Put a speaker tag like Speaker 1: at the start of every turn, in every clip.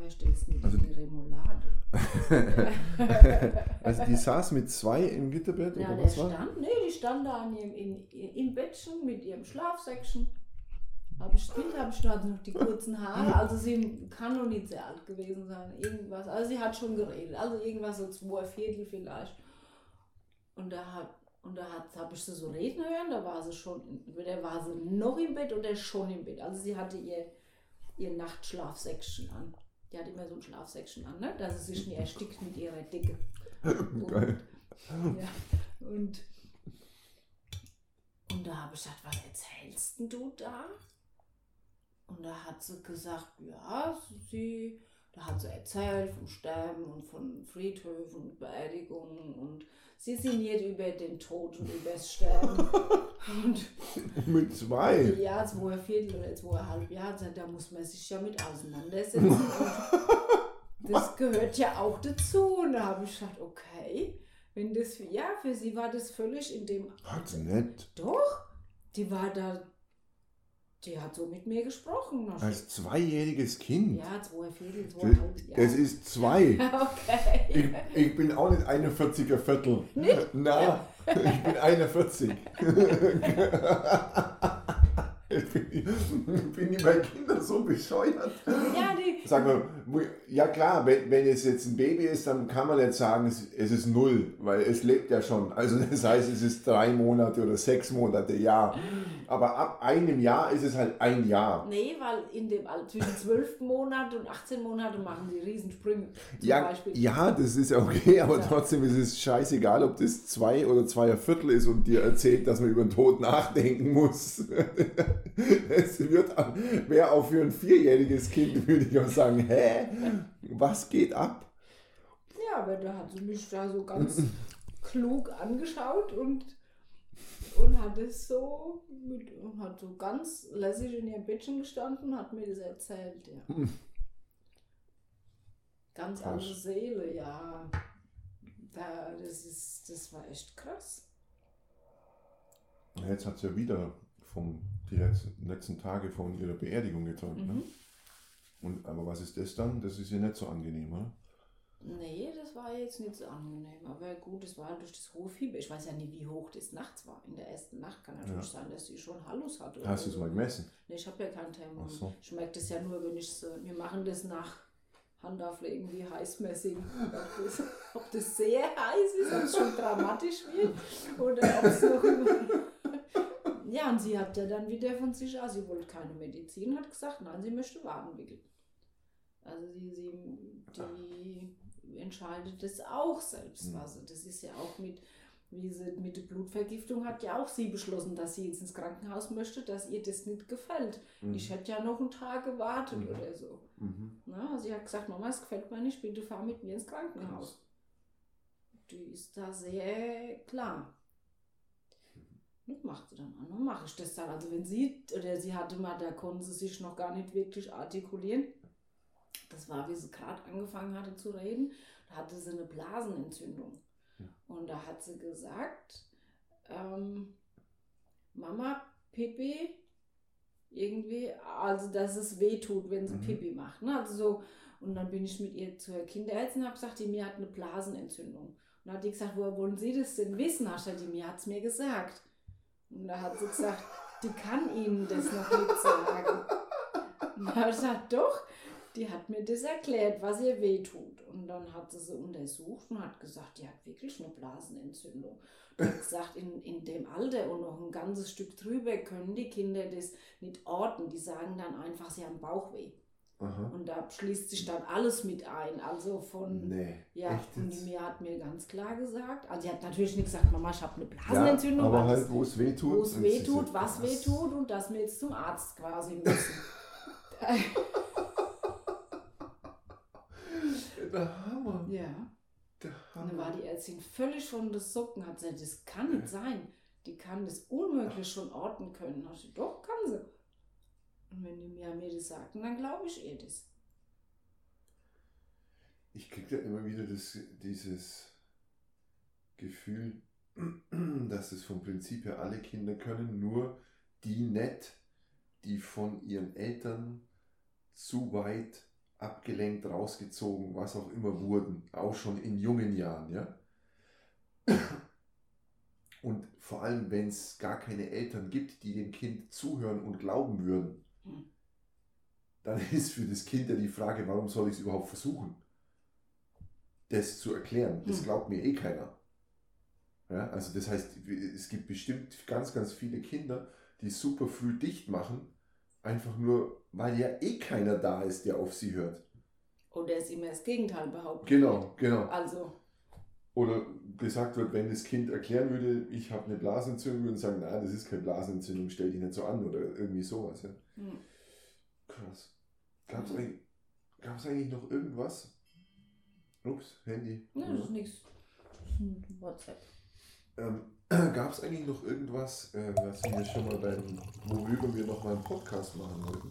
Speaker 1: wer stellst du
Speaker 2: Also
Speaker 1: die Remoulade?
Speaker 2: also die saß mit zwei im Gitterbett
Speaker 1: Ja,
Speaker 2: oder
Speaker 1: der
Speaker 2: was war?
Speaker 1: stand, nee, die stand da in ihrem, in, im Bettchen mit ihrem Schlafsäckchen. Ich Kind, habe ich noch die kurzen Haare. Also sie kann noch nicht sehr alt gewesen sein. Irgendwas. Also sie hat schon geredet. Also irgendwas so zwei Viertel vielleicht. Und da hat und da habe ich sie so reden hören. Da war sie schon, entweder war sie noch im Bett oder schon im Bett. Also sie hatte ihr ihr Nachtschlafsäckchen an. Die hat immer so ein Schlafsäckchen an, ne? dass sie sich nicht erstickt mit ihrer Dicke.
Speaker 2: Geil.
Speaker 1: Ja, und, und da habe ich gesagt, was erzählst denn du da? Und da hat sie gesagt, ja, sie, da hat sie erzählt vom Sterben und von Friedhöfen und Beerdigungen und sie sinniert über den Tod und über das Sterben. und
Speaker 2: Mit zwei.
Speaker 1: ja, zwei Viertel oder zweieinhalb Jahre, da muss man sich ja mit auseinandersetzen. Das gehört ja auch dazu. Und da habe ich gesagt, okay, wenn das, ja, für sie war das völlig in dem.
Speaker 2: Hat sie nicht.
Speaker 1: Doch, die war da, die hat so mit mir gesprochen.
Speaker 2: Als zweijähriges Kind.
Speaker 1: ja, zwei Viertel, zweieinhalb Jahre.
Speaker 2: das ist zwei.
Speaker 1: okay.
Speaker 2: Ich, ich bin auch nicht 41er Viertel.
Speaker 1: Nicht?
Speaker 2: Na, ich bin 41. ich bin, bin die bei Kindern so bescheuert.
Speaker 1: Ja, die,
Speaker 2: Sag mal, ja klar, wenn, wenn es jetzt ein Baby ist, dann kann man nicht sagen, es, es ist null, weil es lebt ja schon. Also das heißt, es ist drei Monate oder sechs Monate, ja. Aber ab einem Jahr ist es halt ein Jahr.
Speaker 1: nee, weil in dem zwischen 12 Monaten und 18 Monaten machen die Riesensprünge. Zum
Speaker 2: Ja,
Speaker 1: Beispiel.
Speaker 2: ja, das ist ja okay, aber
Speaker 1: Ja.
Speaker 2: trotzdem ist es scheißegal, ob das zwei oder zweier Viertel ist und dir erzählt, dass man über den Tod nachdenken muss. Es wird, wäre auch für ein vierjähriges Kind, würde ich auch sagen, hä? Was geht ab?
Speaker 1: Ja, aber da hat sie mich da so ganz klug angeschaut und, und hat es so mit, hat so ganz lässig in ihrem Bettchen gestanden und hat mir das erzählt, ja. Ganz
Speaker 2: Krass.
Speaker 1: andere Seele, ja. Da, das ist, das war echt krass.
Speaker 2: Jetzt hat sie ja wieder vom, die letzten, letzten Tage von ihrer Beerdigung geträumt.
Speaker 1: Mhm.
Speaker 2: Ne? Und, aber was ist das dann? Das ist ja nicht so angenehm, oder?
Speaker 1: Nee, das war jetzt nicht so angenehm. Aber gut, es war halt durch das hohe Fieber. Ich weiß ja nicht, wie hoch das nachts war. In der ersten Nacht kann natürlich
Speaker 2: Ja.
Speaker 1: sein, dass sie schon Hallus hatte.
Speaker 2: Hast du es mal gemessen?
Speaker 1: Nee, ich habe ja kein Thermometer.
Speaker 2: So.
Speaker 1: Ich merke das ja nur, wenn ich so, wir machen das nach Handauflegen, wie heiß wir sind. Ob das, ob das sehr heiß ist, ob es schon dramatisch wird oder ob es noch. Ja, und sie hat ja dann wieder von sich aus, sie wollte keine Medizin, hat gesagt, nein, sie möchte Waden wickeln. Also sie, sie die entscheidet das auch selbst.
Speaker 2: Mhm.
Speaker 1: Also das ist ja auch mit, wie sie mit der Blutvergiftung hat ja auch sie beschlossen, dass sie jetzt ins Krankenhaus möchte, dass ihr das nicht gefällt.
Speaker 2: Mhm.
Speaker 1: Ich hätte ja noch einen Tag gewartet
Speaker 2: Mhm.
Speaker 1: oder so.
Speaker 2: Mhm.
Speaker 1: Na, sie hat gesagt, Mama, es gefällt mir nicht, bitte fahr mit mir ins Krankenhaus. Die ist da sehr klar. Das macht sie dann an. Dann mache ich das dann. Also wenn sie, oder sie hatte mal, da konnte sie sich noch gar nicht wirklich artikulieren. Das war, wie sie gerade angefangen hatte zu reden. Da hatte sie eine Blasenentzündung.
Speaker 2: Ja.
Speaker 1: Und da hat sie gesagt, ähm, Mama, Pipi, irgendwie, also dass es weh tut, wenn sie
Speaker 2: Mhm.
Speaker 1: Pipi macht. Ne? Also so, und dann bin ich mit ihr zur Kinderärztin und habe gesagt, die mir hat eine Blasenentzündung. Und dann hat die gesagt, woher wollen Sie das denn wissen? Hast du die mir hat es mir gesagt. Und da hat sie gesagt, die kann Ihnen das noch nicht sagen. Und dann habe ich gesagt, doch, die hat mir das erklärt, was ihr weh tut. Und dann hat sie sie untersucht und hat gesagt, die hat wirklich eine Blasenentzündung. Die hat gesagt, in, in dem Alter und noch ein ganzes Stück drüber können die Kinder das nicht orten. Die sagen dann einfach, sie haben Bauchweh.
Speaker 2: Aha.
Speaker 1: Und da schließt sich dann alles mit ein. Also von,
Speaker 2: Nee.
Speaker 1: ja, und die? Mia hat mir ganz klar gesagt, also sie hat natürlich nicht gesagt, Mama, ich habe eine Blasenentzündung,
Speaker 2: Ja, aber halt, wo es weh tut.
Speaker 1: wo es
Speaker 2: und
Speaker 1: weh tut, was weh tut und dass wir jetzt zum Arzt quasi müssen.
Speaker 2: Der Hammer.
Speaker 1: ja.
Speaker 2: Der
Speaker 1: Und dann war
Speaker 2: Hammer.
Speaker 1: die Ärztin völlig von der Socken, hat gesagt, das kann nicht sein. Die kann das unmöglich schon orten können. Da ich doch, kann sie. Und wenn die mir, mir das sagten, dann glaube ich ihr das.
Speaker 2: Ich kriege da immer wieder das, dieses Gefühl, dass es vom Prinzip her alle Kinder können, nur die nicht, die von ihren Eltern zu weit abgelenkt, rausgezogen, was auch immer wurden, auch schon in jungen Jahren, ja. Und vor allem, wenn es gar keine Eltern gibt, die dem Kind zuhören und glauben würden,
Speaker 1: Hm.
Speaker 2: dann ist für das Kind ja die Frage, warum soll ich es überhaupt versuchen, das zu erklären. Das
Speaker 1: Hm.
Speaker 2: glaubt mir eh keiner. Ja, also das heißt, es gibt bestimmt ganz, ganz viele Kinder, die super früh dicht machen, einfach nur, weil ja eh keiner da ist, der auf sie hört.
Speaker 1: Oder es immer das Gegenteil behauptet.
Speaker 2: Genau, genau.
Speaker 1: Also,
Speaker 2: Oder gesagt wird, wenn das Kind erklären würde, ich habe eine Blasenentzündung, würden sagen, nein, das ist keine Blasenentzündung, stell dich nicht so an oder irgendwie sowas. Ja.
Speaker 1: hm.
Speaker 2: Krass. Gab es eigentlich, gab's eigentlich noch irgendwas? Ups, Handy.
Speaker 1: ne, das ist nichts. Das ist ein WhatsApp.
Speaker 2: Ähm, Gab es eigentlich noch irgendwas, äh, was wir schon mal beim, worüber wir noch mal einen Podcast machen wollten?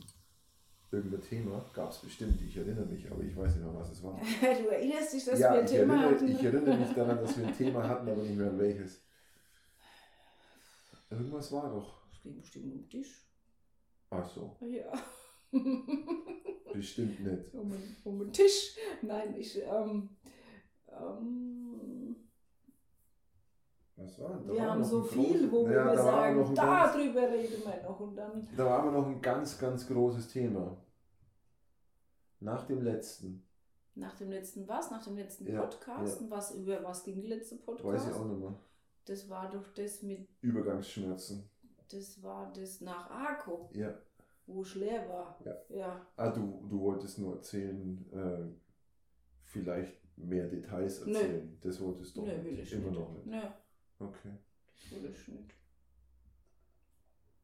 Speaker 2: Irgendein Thema? Gab es bestimmt, ich erinnere mich, aber ich weiß nicht mehr, was es war.
Speaker 1: Du erinnerst dich, dass
Speaker 2: ja,
Speaker 1: wir ein Thema
Speaker 2: erinnere,
Speaker 1: hatten?
Speaker 2: ich erinnere mich daran, dass wir ein Thema hatten, aber nicht mehr an welches. Irgendwas war doch.
Speaker 1: Es ging bestimmt um dich.
Speaker 2: Ach so,
Speaker 1: Ja.
Speaker 2: bestimmt nicht.
Speaker 1: um, den- um den Tisch. Nein, ich. Ähm, ähm,
Speaker 2: Was war denn? Da
Speaker 1: wir
Speaker 2: war
Speaker 1: haben so viel, wo
Speaker 2: Ja,
Speaker 1: wir
Speaker 2: da
Speaker 1: sagen, darüber reden wir noch. Und dann.
Speaker 2: Da war aber noch ein ganz, ganz großes Thema. Nach dem letzten.
Speaker 1: Nach dem letzten was? Nach dem letzten
Speaker 2: Ja,
Speaker 1: Podcast?
Speaker 2: ja.
Speaker 1: Was über was ging der letzte Podcast?
Speaker 2: Weiß ich auch nicht mehr.
Speaker 1: Das war doch das mit.
Speaker 2: Übergangsschmerzen.
Speaker 1: Das war das nach Arco,
Speaker 2: Ja.
Speaker 1: wo ich leer war.
Speaker 2: Ja.
Speaker 1: ja.
Speaker 2: Ah, du, du wolltest nur erzählen, äh, vielleicht mehr Details
Speaker 1: Nö.
Speaker 2: erzählen. Das wolltest du
Speaker 1: Nö,
Speaker 2: nicht.
Speaker 1: will ich
Speaker 2: Immer
Speaker 1: nicht.
Speaker 2: noch nicht.
Speaker 1: Nö,
Speaker 2: Okay.
Speaker 1: ich nicht.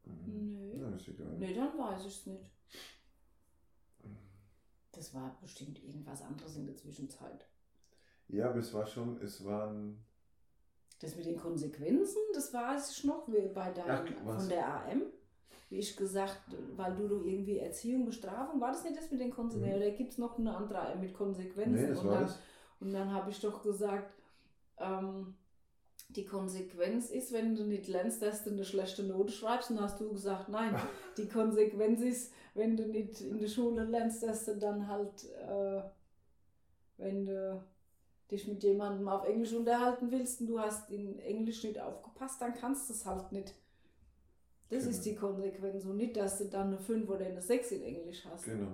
Speaker 2: Mhm.
Speaker 1: Nö.
Speaker 2: Na, ist egal.
Speaker 1: Nee, dann weiß ich es nicht. Das war bestimmt irgendwas anderes in der Zwischenzeit.
Speaker 2: Ja, aber es war schon, es waren.
Speaker 1: Das mit den Konsequenzen, das weiß ich noch wie bei deinem,
Speaker 2: Ach,
Speaker 1: von der AM. Wie ich gesagt, weil du doch irgendwie Erziehung, Bestrafung, war das nicht das mit den Konsequenzen?
Speaker 2: Mhm.
Speaker 1: Oder gibt es noch eine andere AM mit Konsequenzen?
Speaker 2: Nee, das
Speaker 1: und,
Speaker 2: war
Speaker 1: dann,
Speaker 2: das.
Speaker 1: und dann habe ich doch gesagt, ähm, die Konsequenz ist, wenn du nicht lernst, dass du eine schlechte Note schreibst, dann hast du gesagt, nein, die Konsequenz ist, wenn du nicht in der Schule lernst, dass du dann halt, äh, wenn du dich mit jemandem auf Englisch unterhalten willst und du hast in Englisch nicht aufgepasst, dann kannst du es halt nicht. Das
Speaker 2: Genau.
Speaker 1: ist die Konsequenz und nicht, dass du dann eine 5 oder eine 6 in Englisch hast.
Speaker 2: Genau.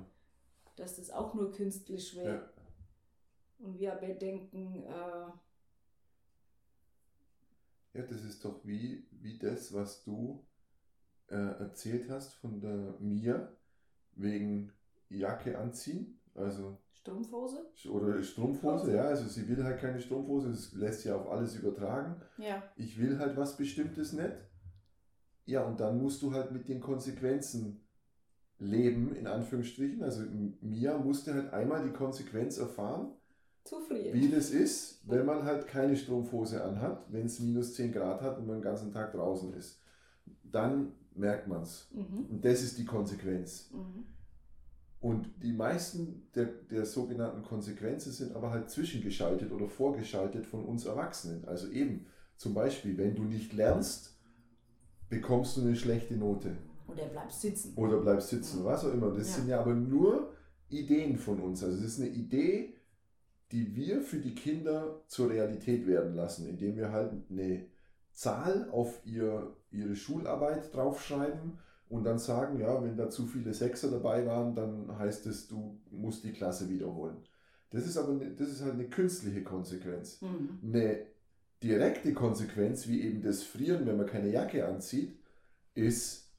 Speaker 1: Dass das auch nur künstlich wäre.
Speaker 2: Ja.
Speaker 1: Und wir aber denken, äh,
Speaker 2: Ja, das ist doch wie, wie das, was du äh, erzählt hast von der Mia wegen Jacke anziehen. Also
Speaker 1: Strumpfhose?
Speaker 2: oder Strumpfhose, ja, also sie will halt keine Strumpfhose, das lässt sich auf alles übertragen.
Speaker 1: Ja.
Speaker 2: Ich will halt was Bestimmtes nicht. Ja, und dann musst du halt mit den Konsequenzen leben, in Anführungsstrichen. Also Mia musste halt einmal die Konsequenz erfahren,
Speaker 1: Zufrieden.
Speaker 2: wie das ist, wenn man halt keine Strumpfhose anhat, wenn es minus 10 Grad hat und man den ganzen Tag draußen ist. Dann merkt man es.
Speaker 1: Mhm.
Speaker 2: Und das ist die Konsequenz.
Speaker 1: Mhm.
Speaker 2: Und die meisten der, der sogenannten Konsequenzen sind aber halt zwischengeschaltet oder vorgeschaltet von uns Erwachsenen. Also eben, zum Beispiel, wenn du nicht lernst, bekommst du eine schlechte Note
Speaker 1: Und er bleibt sitzen.
Speaker 2: oder bleibst sitzen, was auch immer. Das
Speaker 1: Ja.
Speaker 2: sind ja aber nur Ideen von uns. Also das ist eine Idee, die wir für die Kinder zur Realität werden lassen, indem wir halt eine Zahl auf ihr, ihre Schularbeit draufschreiben und dann sagen, ja, wenn da zu viele Sechser dabei waren, dann heißt es, du musst die Klasse wiederholen. Das ist aber ne, das ist halt eine künstliche Konsequenz.
Speaker 1: Mhm.
Speaker 2: Eine direkte Konsequenz, wie eben das Frieren, wenn man keine Jacke anzieht, ist,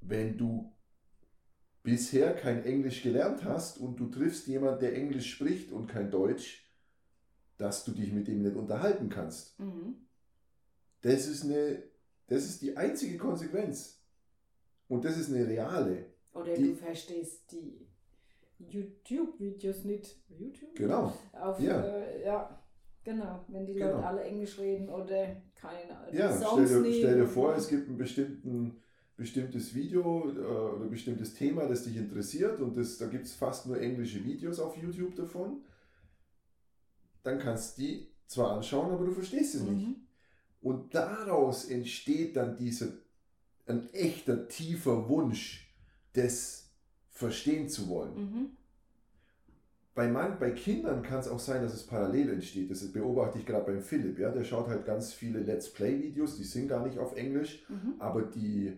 Speaker 2: wenn du bisher kein Englisch gelernt hast und du triffst jemanden, der Englisch spricht und kein Deutsch, dass du dich mit dem nicht unterhalten kannst.
Speaker 1: Mhm.
Speaker 2: Das ist, eine, das ist die einzige Konsequenz. Und das ist eine reale.
Speaker 1: Oder
Speaker 2: Die-
Speaker 1: du verstehst die YouTube-Videos nicht. YouTube?
Speaker 2: Genau.
Speaker 1: Auf,
Speaker 2: Ja.
Speaker 1: Äh, ja, genau. Wenn die
Speaker 2: Genau.
Speaker 1: Leute alle Englisch reden oder keine die
Speaker 2: Ja, stell dir, stell dir vor, es gibt ein bestimmten, bestimmtes Video äh, oder bestimmtes Thema, das dich interessiert und das, da gibt es fast nur englische Videos auf YouTube davon. Dann kannst du die zwar anschauen, aber du verstehst nicht.
Speaker 1: Mhm.
Speaker 2: Und daraus entsteht dann dieser, ein echter, tiefer Wunsch, das verstehen zu wollen.
Speaker 1: Mhm.
Speaker 2: bei, man, bei Kindern kann es auch sein, dass es parallel entsteht. Das beobachte ich gerade beim Philipp. Ja? Der schaut halt ganz viele Let's Play-Videos, die sind gar nicht auf Englisch,
Speaker 1: Mhm.
Speaker 2: aber die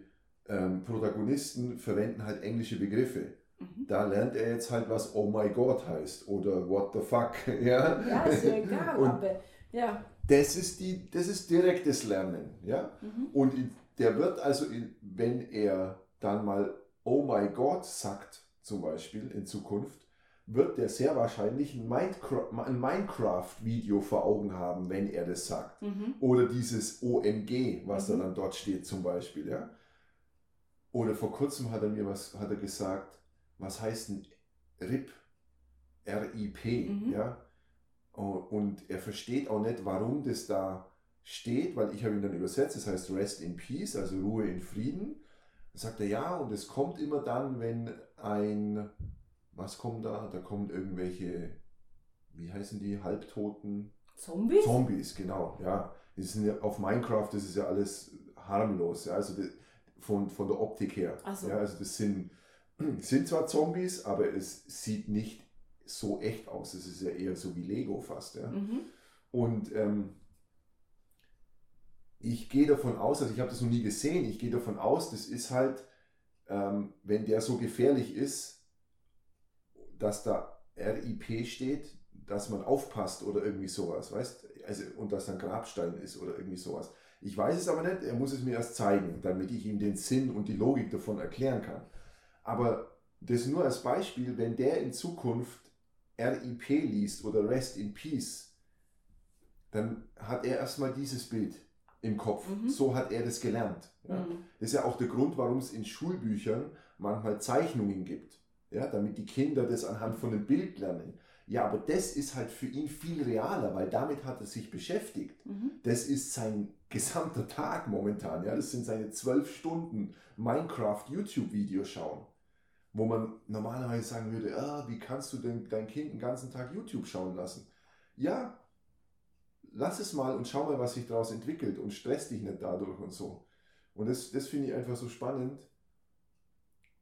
Speaker 2: ähm, Protagonisten verwenden halt englische Begriffe.
Speaker 1: Mhm.
Speaker 2: Da lernt er jetzt halt, was Oh my God heißt oder What the fuck. Ja?
Speaker 1: Ja, ist ja egal, aber ja.
Speaker 2: Das, ist die, das ist direktes Lernen. Ja?
Speaker 1: Mhm.
Speaker 2: Und der wird also, wenn er dann mal Oh my God sagt, zum Beispiel in Zukunft, wird der sehr wahrscheinlich ein Minecraft- ein Minecraft-Video vor Augen haben, wenn er das sagt.
Speaker 1: Mhm.
Speaker 2: Oder dieses OMG, was
Speaker 1: Mhm.
Speaker 2: da dann dort steht zum Beispiel. Ja? Oder vor kurzem hat er mir was hat er gesagt, was heißt ein RIP? R-I-P.
Speaker 1: Mhm.
Speaker 2: Ja? Und er versteht auch nicht, warum das da steht, weil ich habe ihn dann übersetzt, das heißt Rest in Peace, also Ruhe in Frieden. Dann sagt er, ja, und es kommt immer dann, wenn ein, was kommt da? Da kommen irgendwelche, wie heißen die, Halbtoten?
Speaker 1: Zombies?
Speaker 2: Zombies, genau, ja. Die sind ja auf Minecraft, das ist ja alles harmlos, ja, also von, von der Optik her.
Speaker 1: So.
Speaker 2: Ja, also das sind, sind zwar Zombies, aber es sieht nicht so echt aus. Es ist ja eher so wie Lego fast, ja.
Speaker 1: Mhm.
Speaker 2: Und ähm, ich gehe davon aus, also ich habe das noch nie gesehen, ich gehe davon aus, das ist halt, ähm, wenn der so gefährlich ist, dass da RIP steht, dass man aufpasst oder irgendwie sowas, weißt also und dass dann Grabstein ist oder irgendwie sowas. Ich weiß es aber nicht, er muss es mir erst zeigen, damit ich ihm den Sinn und die Logik davon erklären kann. Aber das nur als Beispiel, wenn der in Zukunft RIP liest oder Rest in Peace, dann hat er erstmal dieses Bild im Kopf.
Speaker 1: Mhm.
Speaker 2: So hat er das gelernt. Ja.
Speaker 1: Mhm.
Speaker 2: Das ist ja auch der Grund, warum es in Schulbüchern manchmal Zeichnungen gibt. Ja, damit die Kinder das anhand von einem Bild lernen. Ja, aber das ist halt für ihn viel realer, weil damit hat er sich beschäftigt.
Speaker 1: Mhm.
Speaker 2: Das ist sein gesamter Tag momentan. Ja, das sind seine zwölf Stunden Minecraft-YouTube-Videos schauen. Wo man normalerweise sagen würde, ah, wie kannst du denn dein Kind den ganzen Tag YouTube schauen lassen? Ja, lass es mal und schau mal, was sich daraus entwickelt und stress dich nicht dadurch und so. Und das, das finde ich einfach so spannend,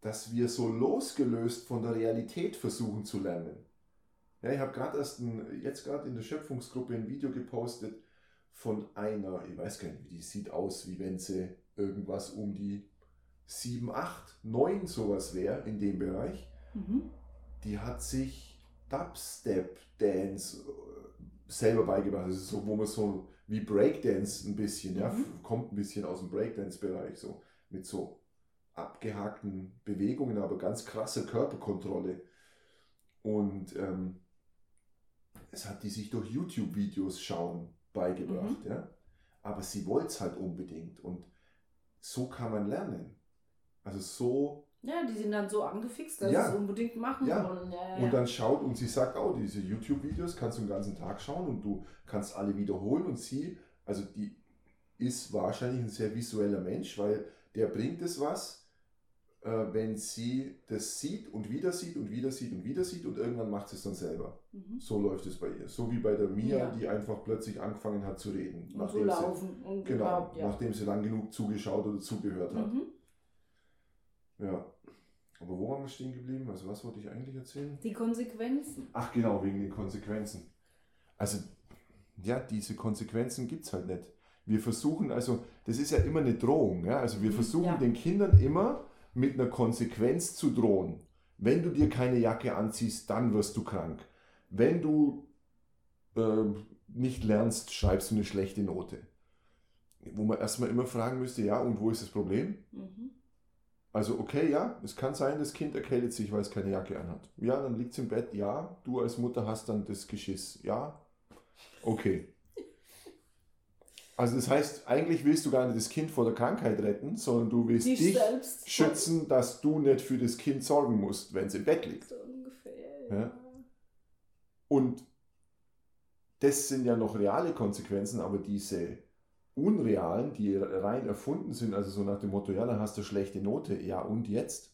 Speaker 2: dass wir so losgelöst von der Realität versuchen zu lernen. Ja, ich habe gerade erst ein, jetzt gerade in der Schöpfungsgruppe ein Video gepostet von einer, ich weiß gar nicht, wie die sieht aus, wie wenn sie irgendwas um die 7, 8, 9 sowas wäre in dem Bereich.
Speaker 1: Mhm.
Speaker 2: Die hat sich Dubstep Dance äh, selber beigebracht. Das ist so, wo man so wie Breakdance ein bisschen, ja,
Speaker 1: Mhm.
Speaker 2: f- kommt ein bisschen aus dem Breakdance-Bereich, so mit so abgehakten Bewegungen, aber ganz krasse Körperkontrolle. Und ähm, es hat die sich durch YouTube-Videos schauen beigebracht, ja. Aber sie wollte es halt unbedingt. Und so kann man lernen. Also so
Speaker 1: Ja, die sind dann so angefixt, dass
Speaker 2: Ja.
Speaker 1: sie es unbedingt machen
Speaker 2: Ja.
Speaker 1: wollen. Ja,
Speaker 2: Und dann schaut und sie sagt auch, diese YouTube-Videos kannst du den ganzen Tag schauen und du kannst alle wiederholen und sie, also die ist wahrscheinlich ein sehr visueller Mensch, weil der bringt es was, wenn sie das sieht und wieder sieht und wieder sieht und wieder sieht und irgendwann macht sie es dann selber.
Speaker 1: Mhm.
Speaker 2: So läuft es bei ihr. So wie bei der Mia,
Speaker 1: Ja.
Speaker 2: die einfach plötzlich angefangen hat zu reden.
Speaker 1: Und so laufen und
Speaker 2: sie, genau,
Speaker 1: überhaupt, ja.
Speaker 2: nachdem sie lang genug zugeschaut oder zugehört hat.
Speaker 1: Mhm.
Speaker 2: Ja. Aber wo waren wir stehen geblieben? Also was wollte ich eigentlich erzählen?
Speaker 1: Die Konsequenzen.
Speaker 2: Ach genau, wegen den Konsequenzen. Also, ja, diese Konsequenzen gibt es halt nicht. Wir versuchen, also, das ist ja immer eine Drohung. Ja? Also wir
Speaker 1: Mhm,
Speaker 2: versuchen
Speaker 1: ja.
Speaker 2: den Kindern immer mit einer Konsequenz zu drohen. Wenn du dir keine Jacke anziehst, dann wirst du krank. Wenn du ähm, nicht lernst, schreibst du eine schlechte Note. Wo man erstmal immer fragen müsste, ja, und wo ist das Problem?
Speaker 1: Mhm.
Speaker 2: Also okay, ja, es kann sein, das Kind erkältet sich, weil es keine Jacke anhat. Ja, dann liegt es im Bett, ja, du als Mutter hast dann das Geschiss. Ja, okay. Also das heißt, eigentlich willst du gar nicht das Kind vor der Krankheit retten, sondern du willst
Speaker 1: Dich
Speaker 2: dich
Speaker 1: selbst
Speaker 2: schützen, dass du nicht für das Kind sorgen musst, wenn es im Bett liegt.
Speaker 1: So ungefähr.
Speaker 2: Ja.
Speaker 1: Ja.
Speaker 2: Und das sind ja noch reale Konsequenzen, aber diese unrealen, die rein erfunden sind, also so nach dem Motto, ja, dann hast du schlechte Note, ja und jetzt?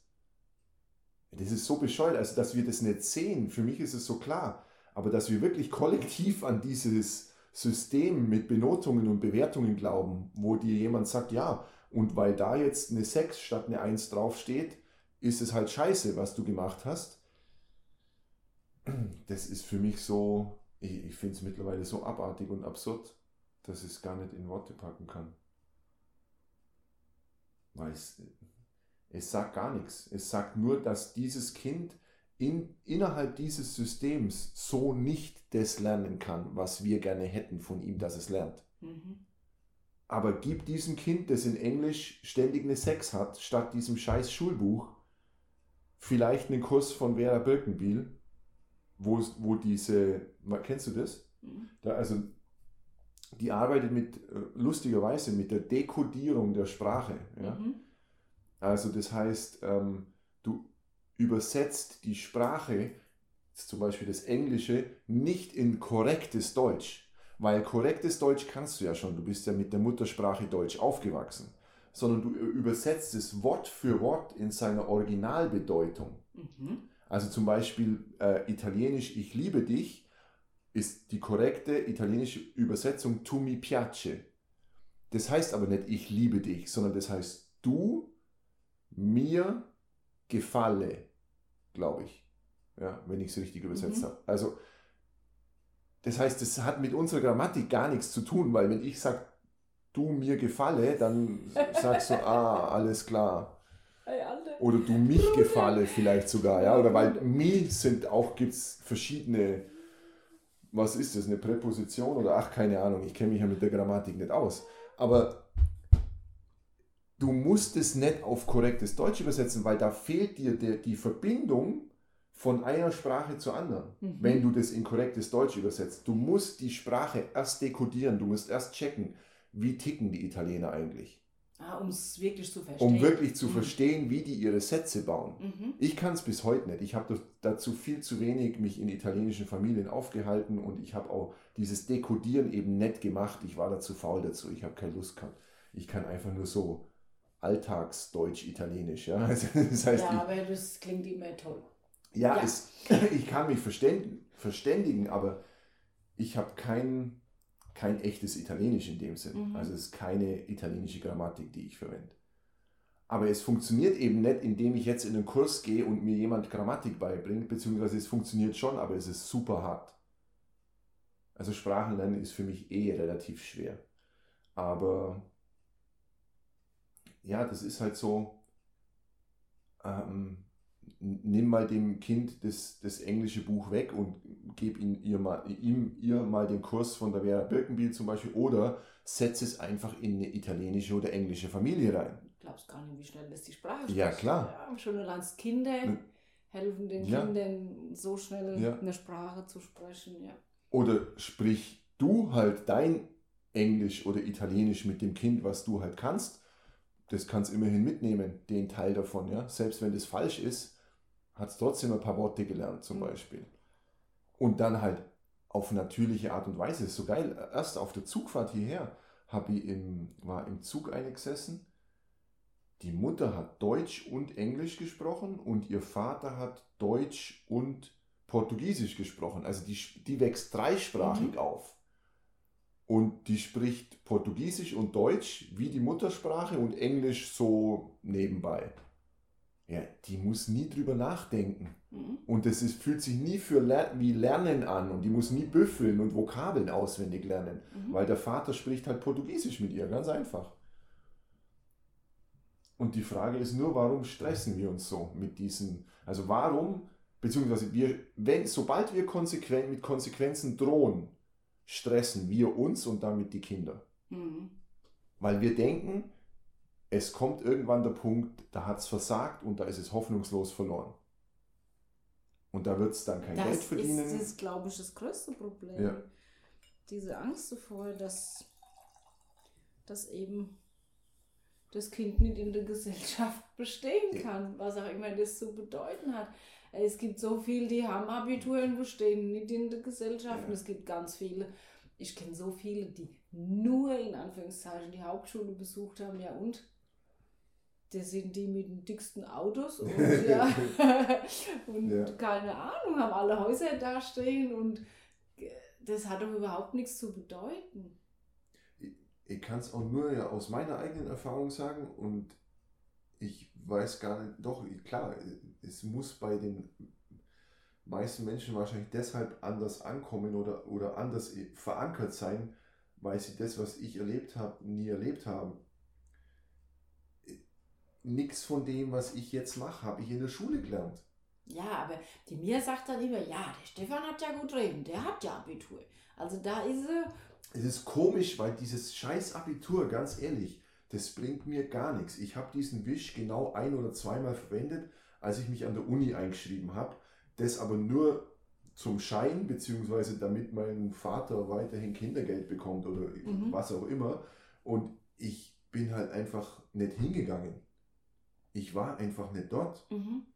Speaker 2: Das ist so bescheuert, also dass wir das nicht sehen, für mich ist es so klar, aber dass wir wirklich kollektiv an dieses System mit Benotungen und Bewertungen glauben, wo dir jemand sagt, ja, und weil da jetzt eine 6 statt eine 1 draufsteht, ist es halt scheiße, was du gemacht hast das ist für mich so, ich, ich finde es mittlerweile so abartig und absurd, dass ich es gar nicht in Worte packen kann. Weil es, es sagt gar nichts. Es sagt nur, dass dieses Kind in, innerhalb dieses Systems so nicht das lernen kann, was wir gerne hätten von ihm, dass es lernt.
Speaker 1: Mhm.
Speaker 2: Aber gib diesem Kind, das in Englisch ständig eine Sex hat, statt diesem scheiß Schulbuch, vielleicht einen Kurs von Vera Birkenbiel, wo, wo diese, kennst du das?
Speaker 1: Mhm.
Speaker 2: Da, also die arbeitet mit, äh, lustigerweise mit der Dekodierung der Sprache. Ja?
Speaker 1: Mhm.
Speaker 2: Also das heißt, ähm, übersetzt die Sprache, zum Beispiel das Englische, nicht in korrektes Deutsch. Weil korrektes Deutsch kannst du ja schon, du bist ja mit der Muttersprache Deutsch aufgewachsen. Sondern du übersetzt es Wort für Wort in seiner Originalbedeutung.
Speaker 1: Mhm.
Speaker 2: Also zum Beispiel äh, italienisch Ich liebe dich ist die korrekte italienische Übersetzung Tu mi piace. Das heißt aber nicht Ich liebe dich, sondern das heißt Du mir gefalle, glaube ich. Ja, wenn ich es richtig übersetzt
Speaker 1: Mhm.
Speaker 2: habe. Also das heißt, das hat mit unserer Grammatik gar nichts zu tun, weil wenn ich sage, du mir gefalle, dann sagst du, ah, alles klar. Oder du mich gefalle vielleicht sogar, ja. Oder weil mi sind auch, gibt es verschiedene, was ist das, eine Präposition oder ach, keine Ahnung, ich kenne mich ja mit der Grammatik nicht aus. Aber du musst es nicht auf korrektes Deutsch übersetzen, weil da fehlt dir der, die Verbindung von einer Sprache zur anderen,
Speaker 1: Mhm.
Speaker 2: wenn du das in korrektes Deutsch übersetzt. Du musst die Sprache erst dekodieren, du musst erst checken, wie ticken die Italiener eigentlich
Speaker 1: Ah, um es wirklich zu verstehen.
Speaker 2: um wirklich zu
Speaker 1: Mhm.
Speaker 2: verstehen, wie die ihre Sätze bauen.
Speaker 1: Mhm.
Speaker 2: Ich kann es bis heute nicht. Ich habe dazu viel zu wenig mich in italienischen Familien aufgehalten und ich habe auch dieses Dekodieren eben nicht gemacht. Ich war dazu faul dazu. Ich habe keine Lust gehabt. Ich kann einfach nur so Alltagsdeutsch-Italienisch. Ja? Also, das heißt,
Speaker 1: ja,
Speaker 2: ich,
Speaker 1: aber das klingt immer toll.
Speaker 2: ja,
Speaker 1: Ja.
Speaker 2: Es, ich kann mich verständigen, verständigen aber ich habe kein, kein echtes Italienisch in dem Sinn.
Speaker 1: Mhm.
Speaker 2: Also es ist keine italienische Grammatik, die ich verwende. Aber es funktioniert eben nicht, indem ich jetzt in einen Kurs gehe und mir jemand Grammatik beibringt, beziehungsweise es funktioniert schon, aber es ist super hart. Also Sprachenlernen ist für mich eh relativ schwer. Aber ja, das ist halt so, ähm, nimm mal dem Kind das, das englische Buch weg und gib ihn, ihr mal, ihm ihr mal den Kurs von der Vera Birkenbiel zum Beispiel oder setz es einfach in eine italienische oder englische Familie rein.
Speaker 1: Du glaubst gar nicht, wie schnell das die Sprache
Speaker 2: Ja,
Speaker 1: spricht.
Speaker 2: klar.
Speaker 1: Ja, schon allein Kinder helfen den
Speaker 2: Ja.
Speaker 1: Kindern so schnell
Speaker 2: Ja.
Speaker 1: eine Sprache zu sprechen. Ja.
Speaker 2: Oder sprich du halt dein Englisch oder Italienisch mit dem Kind, was du halt kannst. Das kannst immerhin mitnehmen, den Teil davon, ja. Selbst wenn das falsch ist, hat es trotzdem ein paar Worte gelernt, zum
Speaker 1: Mhm.
Speaker 2: Beispiel. Und dann halt auf natürliche Art und Weise. Ist so geil. Erst auf der Zugfahrt hierher habe ich im, war im Zug eingesessen. Die Mutter hat Deutsch und Englisch gesprochen und ihr Vater hat Deutsch und Portugiesisch gesprochen. Also die, die wächst dreisprachig
Speaker 1: Mhm.
Speaker 2: auf. Und die spricht Portugiesisch und Deutsch wie die Muttersprache und Englisch so nebenbei. Ja, die muss nie drüber nachdenken.
Speaker 1: Mhm.
Speaker 2: Und das ist, fühlt sich nie für Ler wie Lernen an und die muss nie büffeln und Vokabeln auswendig lernen,
Speaker 1: Mhm.
Speaker 2: weil der Vater spricht halt Portugiesisch mit ihr, ganz einfach. Und die Frage ist nur, warum stressen wir uns so mit diesen, also warum, beziehungsweise wir, wenn, sobald wir konsequent mit Konsequenzen drohen, stressen wir uns und damit die Kinder.
Speaker 1: Mhm.
Speaker 2: Weil wir denken, es kommt irgendwann der Punkt, da hat es versagt und da ist es hoffnungslos verloren. Und da wird es dann kein Geld
Speaker 1: Das
Speaker 2: verdienen.
Speaker 1: ist, das, glaube ich, das größte Problem.
Speaker 2: Ja.
Speaker 1: Diese Angst davor, dass, dass eben das Kind nicht in der Gesellschaft bestehen kann, was auch immer das zu bedeuten hat. Es gibt so viele, die haben Abitur und bestehen nicht in der Gesellschaft. Und es gibt ganz viele, ich kenne so viele, die nur in Anführungszeichen die Hauptschule besucht haben, ja und? Das sind die mit den dicksten Autos und, ja, und
Speaker 2: Ja.
Speaker 1: keine Ahnung, haben alle Häuser dastehen und äh, das hat doch überhaupt nichts zu bedeuten.
Speaker 2: ich kann es auch nur ja aus meiner eigenen Erfahrung sagen und ich weiß gar nicht, doch, klar, es muss bei den, meisten Menschen wahrscheinlich deshalb anders ankommen oder, oder anders verankert sein, weil sie das, was ich erlebt habe, nie erlebt haben. Nichts von dem, was ich jetzt mache, habe ich in der Schule gelernt.
Speaker 1: Ja, aber die mir sagt dann immer, ja, der Stefan hat ja gut reden, der hat ja Abitur. Also da ist er.
Speaker 2: Es ist komisch, weil dieses scheiß Abitur, ganz ehrlich, das bringt mir gar nichts. Ich habe diesen Wisch genau ein oder zweimal verwendet, als ich mich an der Uni eingeschrieben habe. Das aber nur zum Schein, beziehungsweise damit mein Vater weiterhin Kindergeld bekommt oder mhm. was auch immer. Und ich bin halt einfach nicht hingegangen. Ich war einfach nicht dort. Mhm.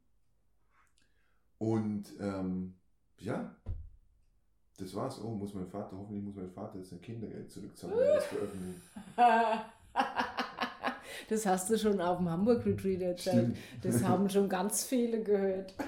Speaker 2: Und ähm, ja, das war's. Oh, muss mein Vater, hoffentlich muss mein Vater jetzt ein Kindergeld zurückzahlen, wenn das veröffentlichen.
Speaker 1: Das hast du schon auf dem Hamburg Retreat erzählt. Das haben schon ganz viele gehört.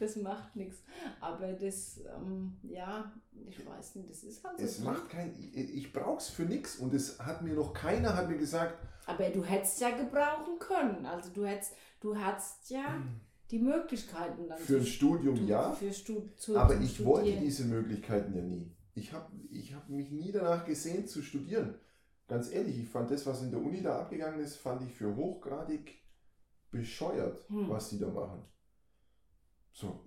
Speaker 1: Das macht nichts. Aber das, ähm, ja, ich weiß nicht, das ist halt
Speaker 2: so. Es macht kein, ich, ich brauch's für nichts und es hat mir noch keiner hat mir gesagt.
Speaker 1: Aber du hättest ja gebrauchen können. Also du hättest, du hattest ja. Die Möglichkeiten dann.
Speaker 2: Für ein Studium du, ja. Für Stud zu, aber ich studieren. wollte diese Möglichkeiten ja nie. Ich habe ich hab mich nie danach gesehen zu studieren. Ganz ehrlich, ich fand das, was in der Uni da abgegangen ist, fand ich für hochgradig bescheuert, hm. was die da machen. So,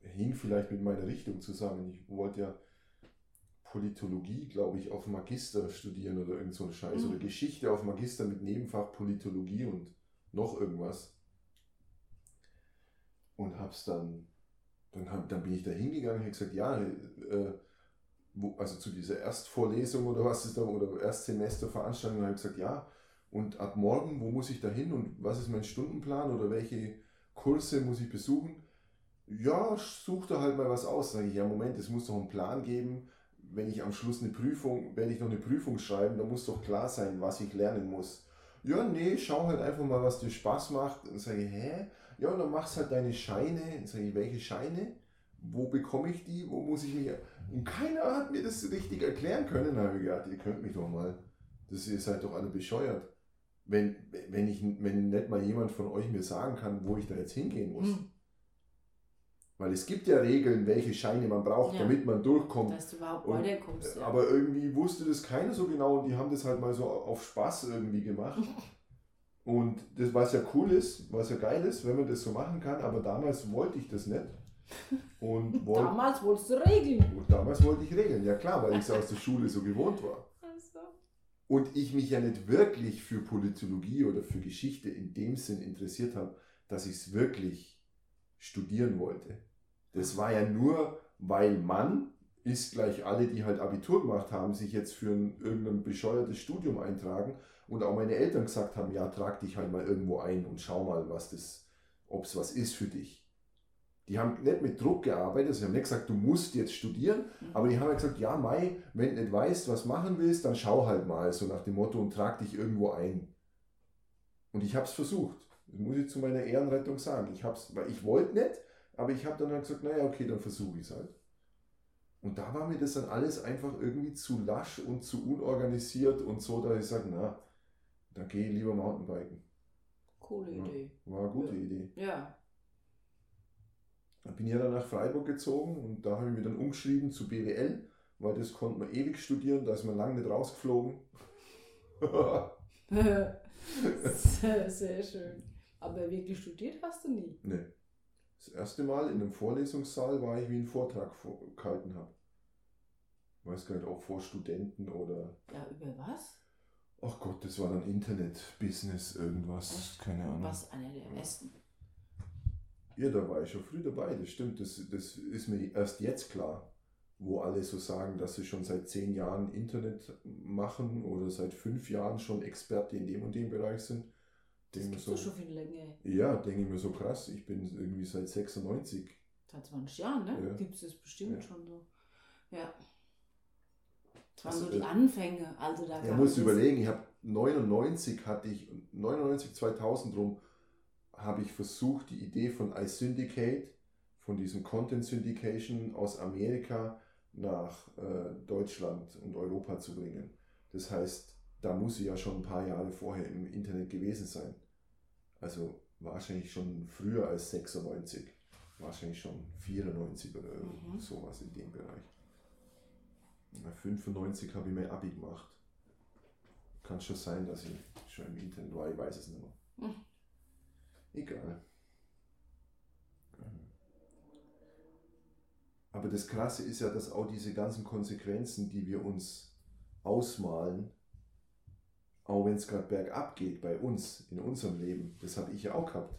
Speaker 2: hing vielleicht mit meiner Richtung zusammen. Ich wollte ja Politologie, glaube ich, auf Magister studieren oder irgend so ein Scheiß. Hm. Oder Geschichte auf Magister mit Nebenfach Politologie und noch irgendwas und hab's dann, dann, hab, dann bin ich da hingegangen und habe gesagt, ja, äh, wo, also zu dieser Erstvorlesung oder was ist da, oder Erstsemesterveranstaltung, habe ich gesagt, ja, und ab morgen, wo muss ich da hin und was ist mein Stundenplan oder welche Kurse muss ich besuchen? Ja, such da halt mal was aus. Sage ich, ja, Moment, es muss doch einen Plan geben. Wenn ich am Schluss eine Prüfung, werde ich noch eine Prüfung schreiben, dann muss doch klar sein, was ich lernen muss. Ja, nee, schau halt einfach mal, was dir Spaß macht. Und sage hä? Ja, und dann machst halt deine Scheine. Sag ich, welche Scheine? Wo bekomme ich die? Wo muss ich mich. Und keiner hat mir das richtig erklären können. Da habe ich gedacht, ihr könnt mich doch mal. Das ist halt doch alle bescheuert. Wenn, wenn, ich, wenn nicht mal jemand von euch mir sagen kann, wo ich da jetzt hingehen muss. Mhm. Weil es gibt ja Regeln, welche Scheine man braucht, ja. damit man durchkommt. Dass du überhaupt weiterkommst. Ja. Aber irgendwie wusste das keiner so genau und die haben das halt mal so auf Spaß irgendwie gemacht. Und das, was ja cool ist, was ja geil ist, wenn man das so machen kann, aber damals wollte ich das nicht.
Speaker 1: Und wollt, damals wolltest du regeln.
Speaker 2: Und damals wollte ich regeln, ja klar, weil ich es aus der Schule so gewohnt war. Also. Und ich mich ja nicht wirklich für Politologie oder für Geschichte in dem Sinn interessiert habe, dass ich es wirklich studieren wollte. Das war ja nur, weil man ist gleich alle, die halt Abitur gemacht haben, sich jetzt für ein, irgendein bescheuertes Studium eintragen und auch meine Eltern gesagt haben, ja, trag dich halt mal irgendwo ein und schau mal, was das, ob es was ist für dich. Die haben nicht mit Druck gearbeitet, sie haben nicht gesagt, du musst jetzt studieren, mhm. aber die haben halt gesagt, ja, Mai, wenn du nicht weißt, was machen willst, dann schau halt mal, so nach dem Motto und trag dich irgendwo ein. Und ich habe es versucht. Das muss ich zu meiner Ehrenrettung sagen. Ich hab's, weil ich wollte nicht, aber ich habe dann halt gesagt, naja, okay, dann versuche ich es halt. Und da war mir das dann alles einfach irgendwie zu lasch und zu unorganisiert und so, dass ich sage, na, da gehe ich lieber Mountainbiken.
Speaker 1: Coole Idee.
Speaker 2: War eine gute ja. Idee.
Speaker 1: Ja.
Speaker 2: Dann bin ich ja dann nach Freiburg gezogen und da habe ich mich dann umgeschrieben zu BWL, weil das konnte man ewig studieren, da ist man lange nicht rausgeflogen.
Speaker 1: sehr, sehr schön. Aber wirklich studiert hast du nie?
Speaker 2: Nee. Das erste Mal in einem Vorlesungssaal war ich, wie einen Vortrag gehalten habe. Ich weiß gar nicht, ob vor Studenten oder.
Speaker 1: Ja, über was?
Speaker 2: Ach Gott, das war dann Internet-Business, irgendwas. Echt? Keine Ahnung.
Speaker 1: Was einer der besten.
Speaker 2: Ja, da war ich schon früh dabei, das stimmt. Das, das ist mir erst jetzt klar, wo alle so sagen, dass sie schon seit zehn Jahren Internet machen oder seit fünf Jahren schon Experte in dem und dem Bereich sind.
Speaker 1: Das gibt so, schon viel länger.
Speaker 2: Ja, denke ich mir so krass. Ich bin irgendwie seit 96.
Speaker 1: Seit 20 Jahren, ne? Ja. Gibt es das bestimmt ja. schon so. Ja. Das waren also, so die Anfänge. Also da
Speaker 2: ja, musst du überlegen, ich habe 99 hatte ich, 99, 2000 rum, habe ich versucht, die Idee von iSyndicate, von diesem Content Syndication aus Amerika nach äh, Deutschland und Europa zu bringen. Das heißt, da muss ich ja schon ein paar Jahre vorher im Internet gewesen sein. Also wahrscheinlich schon früher als 96. wahrscheinlich schon 94 oder
Speaker 1: Mhm.
Speaker 2: sowas in dem Bereich. Na, 95 habe ich mein Abi gemacht. Kann schon sein, dass ich schon im Internet war, ich weiß es nicht mehr.
Speaker 1: Mhm.
Speaker 2: Egal. Aber das Krasse ist ja, dass auch diese ganzen Konsequenzen, die wir uns ausmalen, auch wenn es gerade bergab geht bei uns, in unserem Leben, das habe ich ja auch gehabt,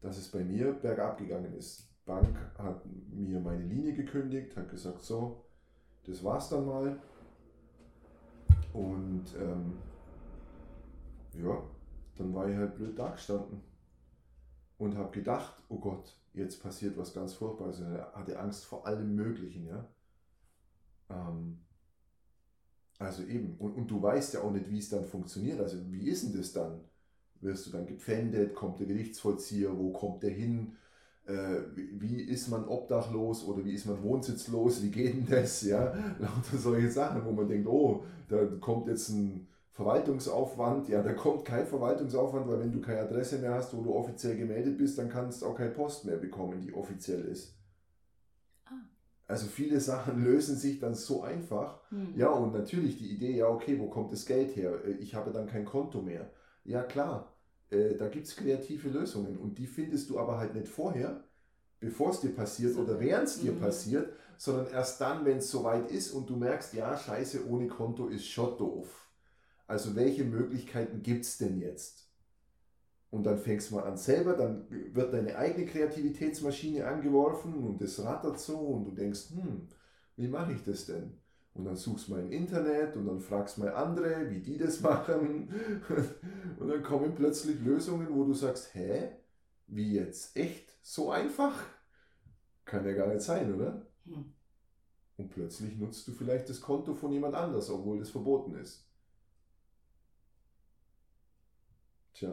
Speaker 2: dass es bei mir bergab gegangen ist. Bank hat mir meine Linie gekündigt, hat gesagt, so, das war's dann mal. Und ähm, ja, dann war ich halt blöd dagestanden und habe gedacht, oh Gott, jetzt passiert was ganz Furchtbares. Er hatte Angst vor allem Möglichen, ja. Ähm, also eben, und, und du weißt ja auch nicht, wie es dann funktioniert. Also wie ist denn das dann? Wirst du dann gepfändet? Kommt der Gerichtsvollzieher? Wo kommt der hin? Äh, wie, wie ist man obdachlos oder wie ist man wohnsitzlos? Wie geht denn das? Ja, lauter solche Sachen, wo man denkt, oh, da kommt jetzt ein Verwaltungsaufwand. Ja, da kommt kein Verwaltungsaufwand, weil wenn du keine Adresse mehr hast, wo du offiziell gemeldet bist, dann kannst du auch keine Post mehr bekommen, die offiziell ist.
Speaker 1: Ah.
Speaker 2: Also viele Sachen lösen sich dann so einfach.
Speaker 1: Hm.
Speaker 2: Ja, und natürlich die Idee, ja, okay, wo kommt das Geld her? Äh, Ich habe dann kein Konto mehr. Ja, klar, äh, da gibt es kreative Lösungen und die findest du aber halt nicht vorher, bevor es dir passiert
Speaker 1: So.
Speaker 2: oder während es dir
Speaker 1: Mhm.
Speaker 2: passiert, sondern erst dann, wenn es soweit ist und du merkst, ja, scheiße, ohne Konto ist schon doof. Also welche Möglichkeiten gibt es denn jetzt? Und dann fängst du mal an selber, dann wird deine eigene Kreativitätsmaschine angeworfen und das rattert so und du denkst, hm, wie mache ich das denn? Und dann suchst mal im Internet und dann fragst mal andere, wie die das machen. Und dann kommen plötzlich Lösungen, wo du sagst, hä? Wie jetzt? Echt? So einfach? Kann ja gar nicht sein, oder?
Speaker 1: Hm.
Speaker 2: Und plötzlich nutzt du vielleicht das Konto von jemand anders, obwohl das verboten ist. Tja,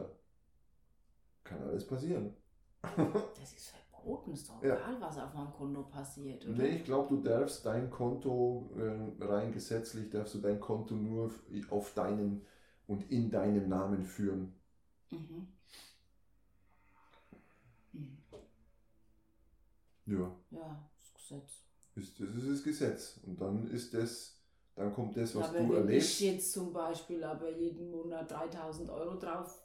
Speaker 2: kann alles passieren.
Speaker 1: Das ist verboten, ist doch
Speaker 2: Ja.
Speaker 1: egal, was auf meinem Konto passiert, oder?
Speaker 2: Nee, ich glaube, du darfst dein Konto, äh, rein gesetzlich darfst du dein Konto nur auf deinen und in deinem Namen führen.
Speaker 1: Mhm. Mhm.
Speaker 2: Ja,
Speaker 1: Ja, das Gesetz.
Speaker 2: ist, das ist das Gesetz. Und dann ist das, dann kommt das, was
Speaker 1: aber
Speaker 2: du
Speaker 1: wenn
Speaker 2: erlebst.
Speaker 1: ich jetzt zum Beispiel aber jeden Monat 3000 Euro drauf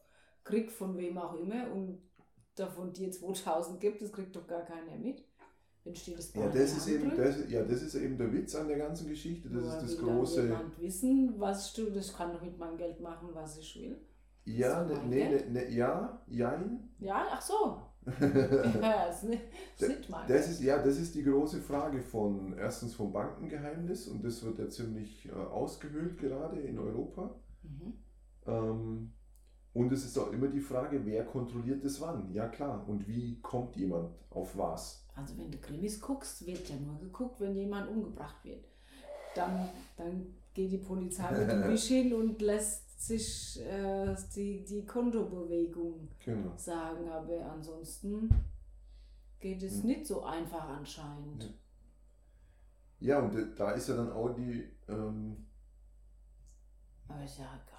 Speaker 1: krieg, von wem auch immer, und davon dir 2000 gibt, das kriegt doch gar keiner mit. Dann steht bei
Speaker 2: Ja, das ist eben, das, ja, das ist eben der Witz an der ganzen Geschichte. Das
Speaker 1: Woher
Speaker 2: ist das große.
Speaker 1: jemand wissen, was ich tue, ich kann doch mit meinem Geld machen, was ich will.
Speaker 2: Ja, ne,
Speaker 1: Geld?
Speaker 2: ne, ne, ja, jein.
Speaker 1: Ja, ach so. ja, das ist das
Speaker 2: Das ist, ja, das ist die große Frage von erstens vom Bankengeheimnis und das wird ja ziemlich äh, ausgehöhlt gerade in Europa.
Speaker 1: Mhm.
Speaker 2: Ähm, und es ist auch immer die Frage, wer kontrolliert das wann? Ja klar. Und wie kommt jemand auf was?
Speaker 1: Also wenn du Krimis guckst, wird ja nur geguckt, wenn jemand umgebracht wird. Dann, dann geht die Polizei mit dem Wisch hin und lässt sich äh, die, die Kontobewegung
Speaker 2: Genau.
Speaker 1: sagen, aber ansonsten geht es
Speaker 2: Hm.
Speaker 1: nicht so einfach anscheinend.
Speaker 2: Ja, und da ist ja dann auch die, ähm,
Speaker 1: Aber ist ja egal.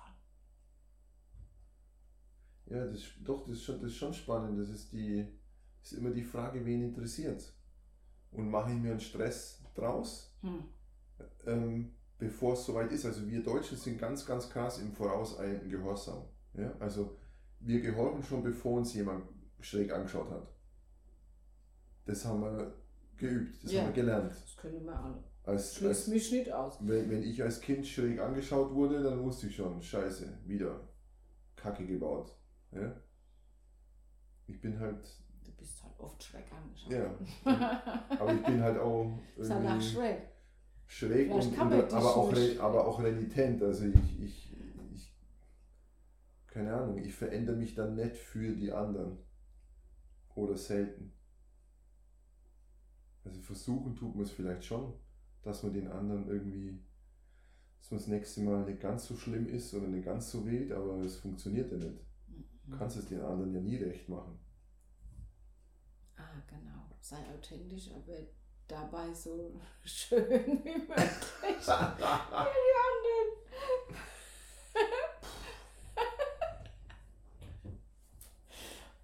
Speaker 2: Ja, das, doch, das ist, schon, das ist schon spannend. Das ist die, ist immer die Frage, wen interessiert Und mache ich mir einen Stress draus?
Speaker 1: Hm.
Speaker 2: ähm, bevor es soweit ist. Also wir Deutschen sind ganz, ganz krass im vorauseilenden Gehorsam. Ja? Also wir gehorchen schon, bevor uns jemand schräg angeschaut hat. Das haben wir geübt, das
Speaker 1: Ja.
Speaker 2: haben wir gelernt.
Speaker 1: Das können wir alle.
Speaker 2: Als,
Speaker 1: Schließt mich nicht aus.
Speaker 2: wenn, wenn ich als Kind schräg angeschaut wurde, dann wusste ich schon, scheiße, wieder Kacke gebaut. Ja? Ich bin halt,
Speaker 1: Du bist halt oft schreck angeschaut.
Speaker 2: Ja. aber ich bin halt auch
Speaker 1: halt auch
Speaker 2: irgendwie
Speaker 1: schräg.
Speaker 2: schräg
Speaker 1: Vielleicht
Speaker 2: und, und aber, auch, re- aber auch renitent. Also ich, ich, ich, keine Ahnung, ich verändere mich dann nicht für die anderen. Oder selten. Also versuchen tut man es vielleicht schon, dass man den anderen irgendwie, dass man das nächste Mal nicht ganz so schlimm ist oder nicht ganz so wild, aber es funktioniert ja nicht. Du kannst es den anderen ja nie recht machen.
Speaker 1: Ah, genau. Sei authentisch, aber dabei so schön wie möglich.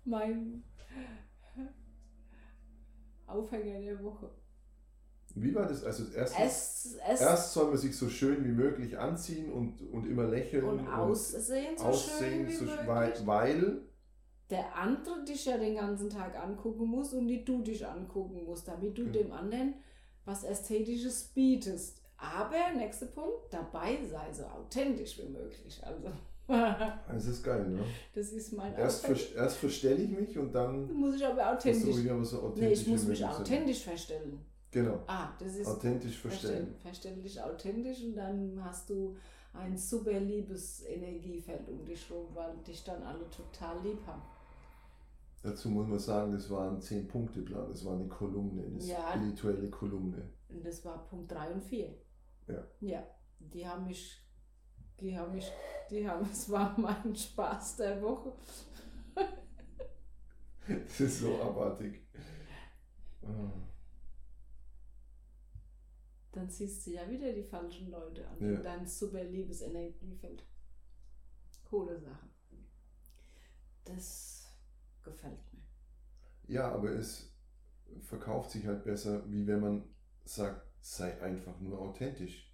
Speaker 1: Mein. Aufhänger der Woche.
Speaker 2: Wie war das? Also erst,
Speaker 1: Es, es
Speaker 2: erst soll man sich so schön wie möglich anziehen und, und immer lächeln
Speaker 1: und aussehen so
Speaker 2: aussehen,
Speaker 1: schön wie
Speaker 2: so,
Speaker 1: möglich.
Speaker 2: weil,
Speaker 1: der andere dich ja den ganzen Tag angucken muss und nicht du dich angucken musst, damit du
Speaker 2: Ja.
Speaker 1: dem anderen was Ästhetisches bietest. Aber, nächster Punkt, dabei sei so authentisch wie möglich. Also,
Speaker 2: das ist geil, ne?
Speaker 1: das ist mein
Speaker 2: Erst, ver, erst verstelle ich mich und dann
Speaker 1: muss ich aber authentisch.
Speaker 2: ruhig aber so authentisch
Speaker 1: Nee, ich muss mich
Speaker 2: möglich sein.
Speaker 1: authentisch verstellen.
Speaker 2: Genau,
Speaker 1: Ah, das ist
Speaker 2: authentisch verstellen.
Speaker 1: verstellen. Verstell dich authentisch und dann hast du ein super liebes Energiefeld um dich rum, weil dich dann alle total lieb haben.
Speaker 2: Dazu muss man sagen, das war ein 10-Punkte-Plan, das war eine Kolumne, eine
Speaker 1: Ja.
Speaker 2: spirituelle Kolumne.
Speaker 1: Und das war Punkt 3 und 4.
Speaker 2: Ja.
Speaker 1: Ja, die haben mich, die haben mich, die haben, es war mein Spaß der Woche.
Speaker 2: Das ist so abartig.
Speaker 1: Dann siehst du ja wieder die falschen Leute an.
Speaker 2: Ja.
Speaker 1: Dein super liebes Energiefeld. Coole Sache. Das gefällt mir.
Speaker 2: Ja, aber es verkauft sich halt besser, wie wenn man sagt, sei einfach nur authentisch.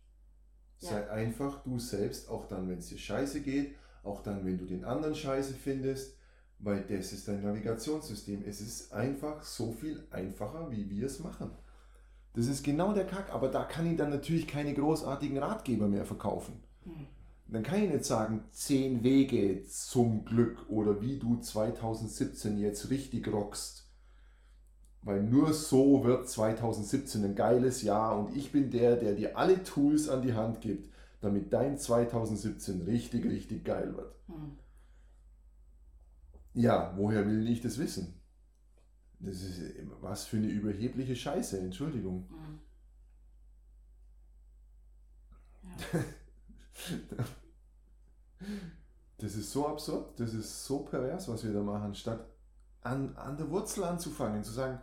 Speaker 1: Ja.
Speaker 2: Sei einfach du selbst, auch dann, wenn es dir scheiße geht, auch dann, wenn du den anderen scheiße findest, weil das ist dein Navigationssystem. Es ist einfach so viel einfacher, wie wir es machen. Das ist genau der Kack, aber da kann ich dann natürlich keine großartigen Ratgeber mehr verkaufen.
Speaker 1: Hm.
Speaker 2: Dann kann ich nicht sagen, zehn Wege zum Glück oder wie du 2017 jetzt richtig rockst. Weil nur so wird 2017 ein geiles Jahr und ich bin der, der dir alle Tools an die Hand gibt, damit dein 2017 richtig, richtig geil wird.
Speaker 1: Hm.
Speaker 2: Ja, woher will ich das wissen? Das ist was für eine überhebliche Scheiße, Entschuldigung.
Speaker 1: Hm. Ja.
Speaker 2: Das ist so absurd, das ist so pervers, was wir da machen, statt an, an der Wurzel anzufangen, zu sagen,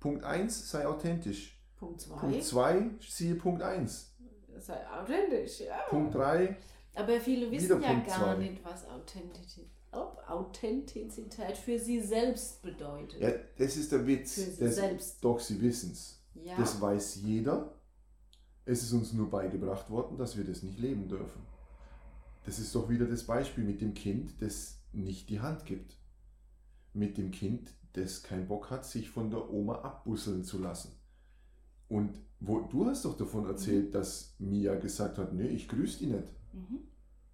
Speaker 2: Punkt 1, sei authentisch.
Speaker 1: Punkt 2.
Speaker 2: Punkt 2, siehe Punkt 1.
Speaker 1: Sei authentisch, ja.
Speaker 2: Punkt 3,
Speaker 1: Aber viele wissen ja
Speaker 2: Punkt
Speaker 1: gar
Speaker 2: zwei.
Speaker 1: nicht, was Authentizität, ob Authentizität für sie selbst bedeutet.
Speaker 2: ja, das ist der Witz.
Speaker 1: Für sie
Speaker 2: Das,
Speaker 1: selbst.
Speaker 2: doch, sie wissen es.
Speaker 1: Ja.
Speaker 2: Das weiß jeder. Es ist uns nur beigebracht worden, dass wir das nicht leben dürfen. Das ist doch wieder das Beispiel mit dem Kind, das nicht die Hand gibt. Mit dem Kind, das keinen Bock hat, sich von der Oma abbusseln zu lassen. Und wo, du hast doch davon erzählt, dass Mia gesagt hat, nee, ich grüße die nicht.
Speaker 1: Mhm.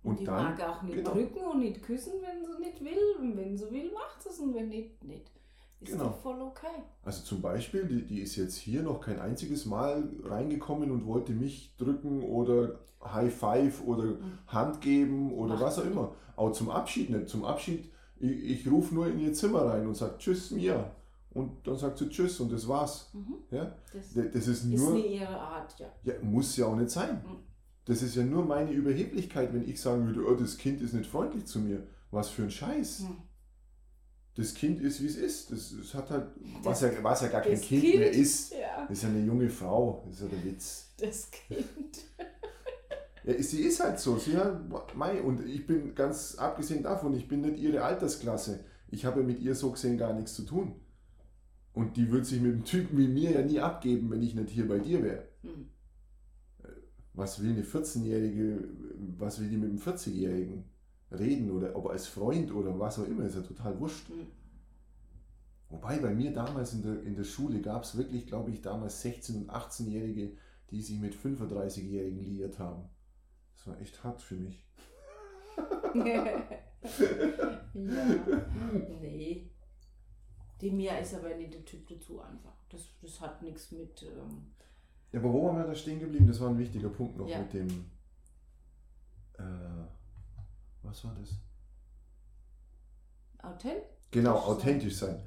Speaker 2: Und
Speaker 1: die
Speaker 2: dann,
Speaker 1: mag auch nicht
Speaker 2: genau.
Speaker 1: drücken und nicht küssen, wenn sie nicht will. Und wenn sie will, macht sie es. Und wenn nicht, nicht. Ist
Speaker 2: Genau.
Speaker 1: doch voll okay.
Speaker 2: also zum Beispiel, die, die ist jetzt hier noch kein einziges Mal reingekommen und wollte mich drücken oder High Five oder
Speaker 1: Mhm.
Speaker 2: Hand geben oder
Speaker 1: Macht
Speaker 2: was auch immer. Auch zum Abschied nicht. Zum Abschied, ich, ich rufe nur in ihr Zimmer rein und sage Tschüss, Mia. Und dann sagt sie Tschüss und das war's.
Speaker 1: Mhm.
Speaker 2: Ja?
Speaker 1: Das
Speaker 2: Das ist
Speaker 1: ist
Speaker 2: nur,
Speaker 1: nie ihre Art, ja.
Speaker 2: ja, muss ja auch nicht sein.
Speaker 1: Mhm.
Speaker 2: Das ist ja nur meine Überheblichkeit, wenn ich sagen würde, oh, das Kind ist nicht freundlich zu mir. Was für ein Scheiß.
Speaker 1: Hm.
Speaker 2: Das Kind ist, wie es ist. Das, das hat halt,
Speaker 1: Das-
Speaker 2: was ja, was ja gar kein
Speaker 1: das
Speaker 2: Kind,
Speaker 1: Kind.
Speaker 2: mehr ist.
Speaker 1: Ja,
Speaker 2: Das ist ja eine junge Frau. Das ist ja der Witz.
Speaker 1: das Kind.
Speaker 2: Ja, sie ist halt so. Sie hat, mei, und ich bin ganz abgesehen davon, ich bin nicht ihre Altersklasse. Ich habe mit ihr so gesehen gar nichts zu tun. Und die würde sich mit einem Typen wie mir ja nie abgeben, wenn ich nicht hier bei dir wäre.
Speaker 1: Hm.
Speaker 2: Was will eine 14-Jährige, was will die mit einem 40-Jährigen reden oder ob als Freund oder was auch immer, ist ja total wurscht.
Speaker 1: Hm.
Speaker 2: Wobei bei mir damals in der, in der Schule gab es wirklich, glaube ich, damals 16- und 18-Jährige, die sich mit 35-Jährigen liiert haben. Das war echt hart für mich.
Speaker 1: ja. Nee. Die Mia ist aber nicht der Typ dazu einfach. Das, das hat nichts mit. Ähm,
Speaker 2: Ja, aber wo waren wir da stehen geblieben? Das war ein wichtiger Punkt noch
Speaker 1: Ja.
Speaker 2: mit dem. Äh, was war das? Genau,
Speaker 1: Authentisch sein.
Speaker 2: authentisch sein.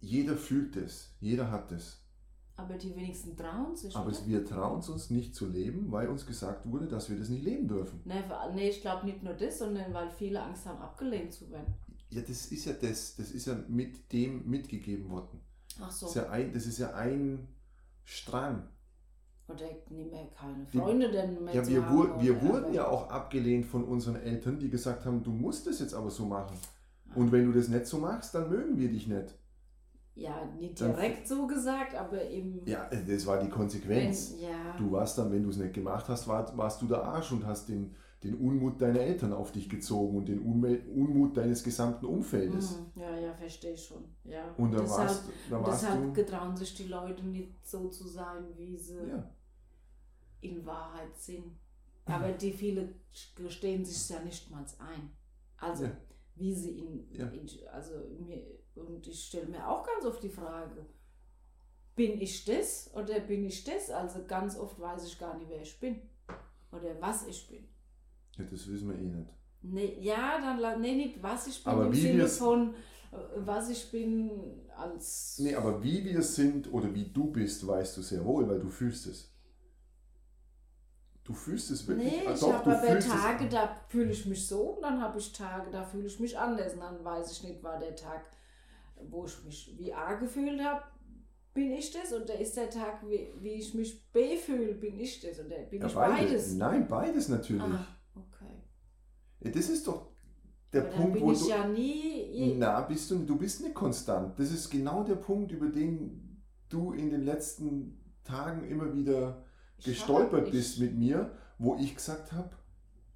Speaker 2: Jeder fühlt es, jeder hat es.
Speaker 1: Aber die wenigsten trauen sich.
Speaker 2: Aber
Speaker 1: oder?
Speaker 2: wir trauen es uns nicht zu leben, weil uns gesagt wurde, dass wir das nicht leben dürfen.
Speaker 1: Nee, allem- nee, ich glaube nicht nur das, sondern weil viele Angst haben, abgelehnt zu werden.
Speaker 2: Ja, das ist ja das, das ist ja mit dem mitgegeben worden.
Speaker 1: Ach so.
Speaker 2: Das ist ja ein, das ist ja ein Strang.
Speaker 1: Oder nicht mehr keine
Speaker 2: Die-
Speaker 1: Freunde denn mehr
Speaker 2: Ja,
Speaker 1: zu
Speaker 2: wir,
Speaker 1: haben
Speaker 2: wir wurden ja auch abgelehnt von unseren Eltern, die gesagt haben, du musst es jetzt aber so machen. Und wenn du das nicht so machst, dann mögen wir dich nicht.
Speaker 1: Ja, nicht
Speaker 2: Dann-
Speaker 1: direkt so gesagt, aber eben.
Speaker 2: Ja, das war die Konsequenz.
Speaker 1: Wenn, ja.
Speaker 2: Du warst dann, wenn du es nicht gemacht hast, war, warst du der Arsch und hast den, den Unmut deiner Eltern auf dich gezogen und den Unmut, deines gesamten Umfeldes.
Speaker 1: Mhm, Ja, ja, verstehe ich schon. Ja.
Speaker 2: Und da
Speaker 1: deshalb,
Speaker 2: warst, da warst
Speaker 1: deshalb
Speaker 2: du.
Speaker 1: getrauen sich die Leute nicht so zu sein, wie sie
Speaker 2: Ja.
Speaker 1: in Wahrheit sind. Aber die viele gestehen sich ja nicht mal ein. Also,
Speaker 2: Ja.
Speaker 1: wie sie in,
Speaker 2: Ja.
Speaker 1: in also mir, und ich stelle mir auch ganz oft die Frage, bin ich das oder bin ich das? Also ganz oft weiß ich gar nicht, wer ich bin oder was ich bin.
Speaker 2: Ja, das wissen wir eh nicht.
Speaker 1: Nee, ja, dann nee, nicht was ich bin
Speaker 2: Aber
Speaker 1: im
Speaker 2: wie
Speaker 1: Sinne von äh, was ich bin als
Speaker 2: Nee, aber wie wir sind oder wie du bist, weißt du sehr wohl, weil du fühlst es. Du fühlst es wirklich.
Speaker 1: Nee,
Speaker 2: Ah,
Speaker 1: ich habe aber Tage, da fühle ich mich so und dann habe ich Tage, da fühle ich mich anders und dann weiß ich nicht, war der Tag, wo ich mich wie A gefühlt habe, bin ich das oder ist der Tag, wie, wie ich mich B fühle, bin ich das oder bin
Speaker 2: Ja,
Speaker 1: ich
Speaker 2: beides.
Speaker 1: beides?
Speaker 2: Nein, beides natürlich. Ja, Das ist doch der
Speaker 1: Aber dann
Speaker 2: Punkt,
Speaker 1: bin
Speaker 2: wo
Speaker 1: ich
Speaker 2: du.
Speaker 1: ja nie.
Speaker 2: Na, bist du, du bist nicht konstant. Das ist genau der Punkt, über den du in den letzten Tagen immer wieder
Speaker 1: ich
Speaker 2: gestolpert
Speaker 1: hab-
Speaker 2: bist mit mir, wo ich gesagt habe,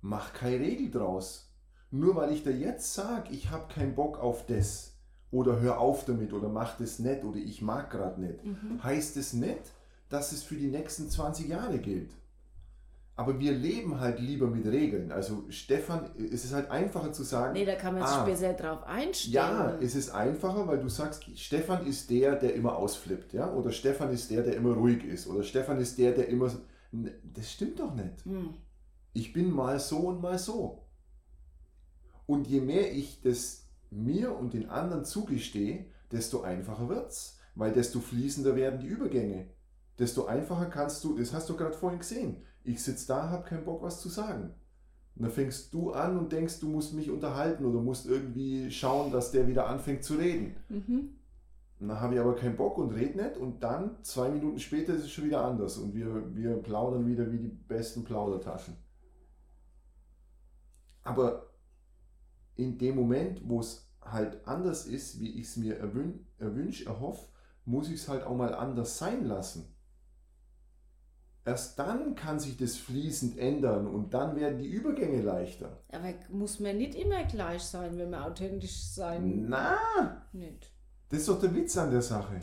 Speaker 2: mach keine Regel draus. Nur weil ich dir jetzt sage, ich habe keinen Bock auf das oder hör auf damit oder mach das nicht oder ich mag gerade nicht,
Speaker 1: Mhm.
Speaker 2: heißt es nicht, dass es für die nächsten 20 Jahre gilt. Aber wir leben halt lieber mit Regeln. Also Stefan, es ist halt einfacher zu sagen,
Speaker 1: Nee, da kann man sich
Speaker 2: Ah.
Speaker 1: besser drauf einstellen.
Speaker 2: ja, es ist einfacher, weil du sagst, Stefan ist der, der immer ausflippt, ja? Oder Stefan ist der, der immer ruhig ist. Oder Stefan ist der, der immer. Das stimmt doch nicht.
Speaker 1: Hm.
Speaker 2: Ich bin mal so und mal so. Und je mehr ich das mir und den anderen zugestehe, desto einfacher wird's. Weil desto fließender werden die Übergänge. Desto einfacher kannst du, das hast du gerade vorhin gesehen. Ich sitze da, habe keinen Bock, was zu sagen. Und dann fängst du an und denkst, du musst mich unterhalten oder musst irgendwie schauen, dass der wieder anfängt zu reden.
Speaker 1: Mhm.
Speaker 2: Und dann habe ich aber keinen Bock und red nicht und dann, zwei Minuten später, ist es schon wieder anders und wir, wir plaudern wieder wie die besten Plaudertaschen. Aber in dem Moment, wo es halt anders ist, wie ich es mir erwün erwünsche, erhoffe, muss ich es halt auch mal anders sein lassen. Erst dann kann sich das fließend ändern und dann werden die Übergänge leichter.
Speaker 1: Aber muss man nicht immer gleich sein, wenn man authentisch sein
Speaker 2: Na,
Speaker 1: nicht.
Speaker 2: das ist doch der Witz an der Sache.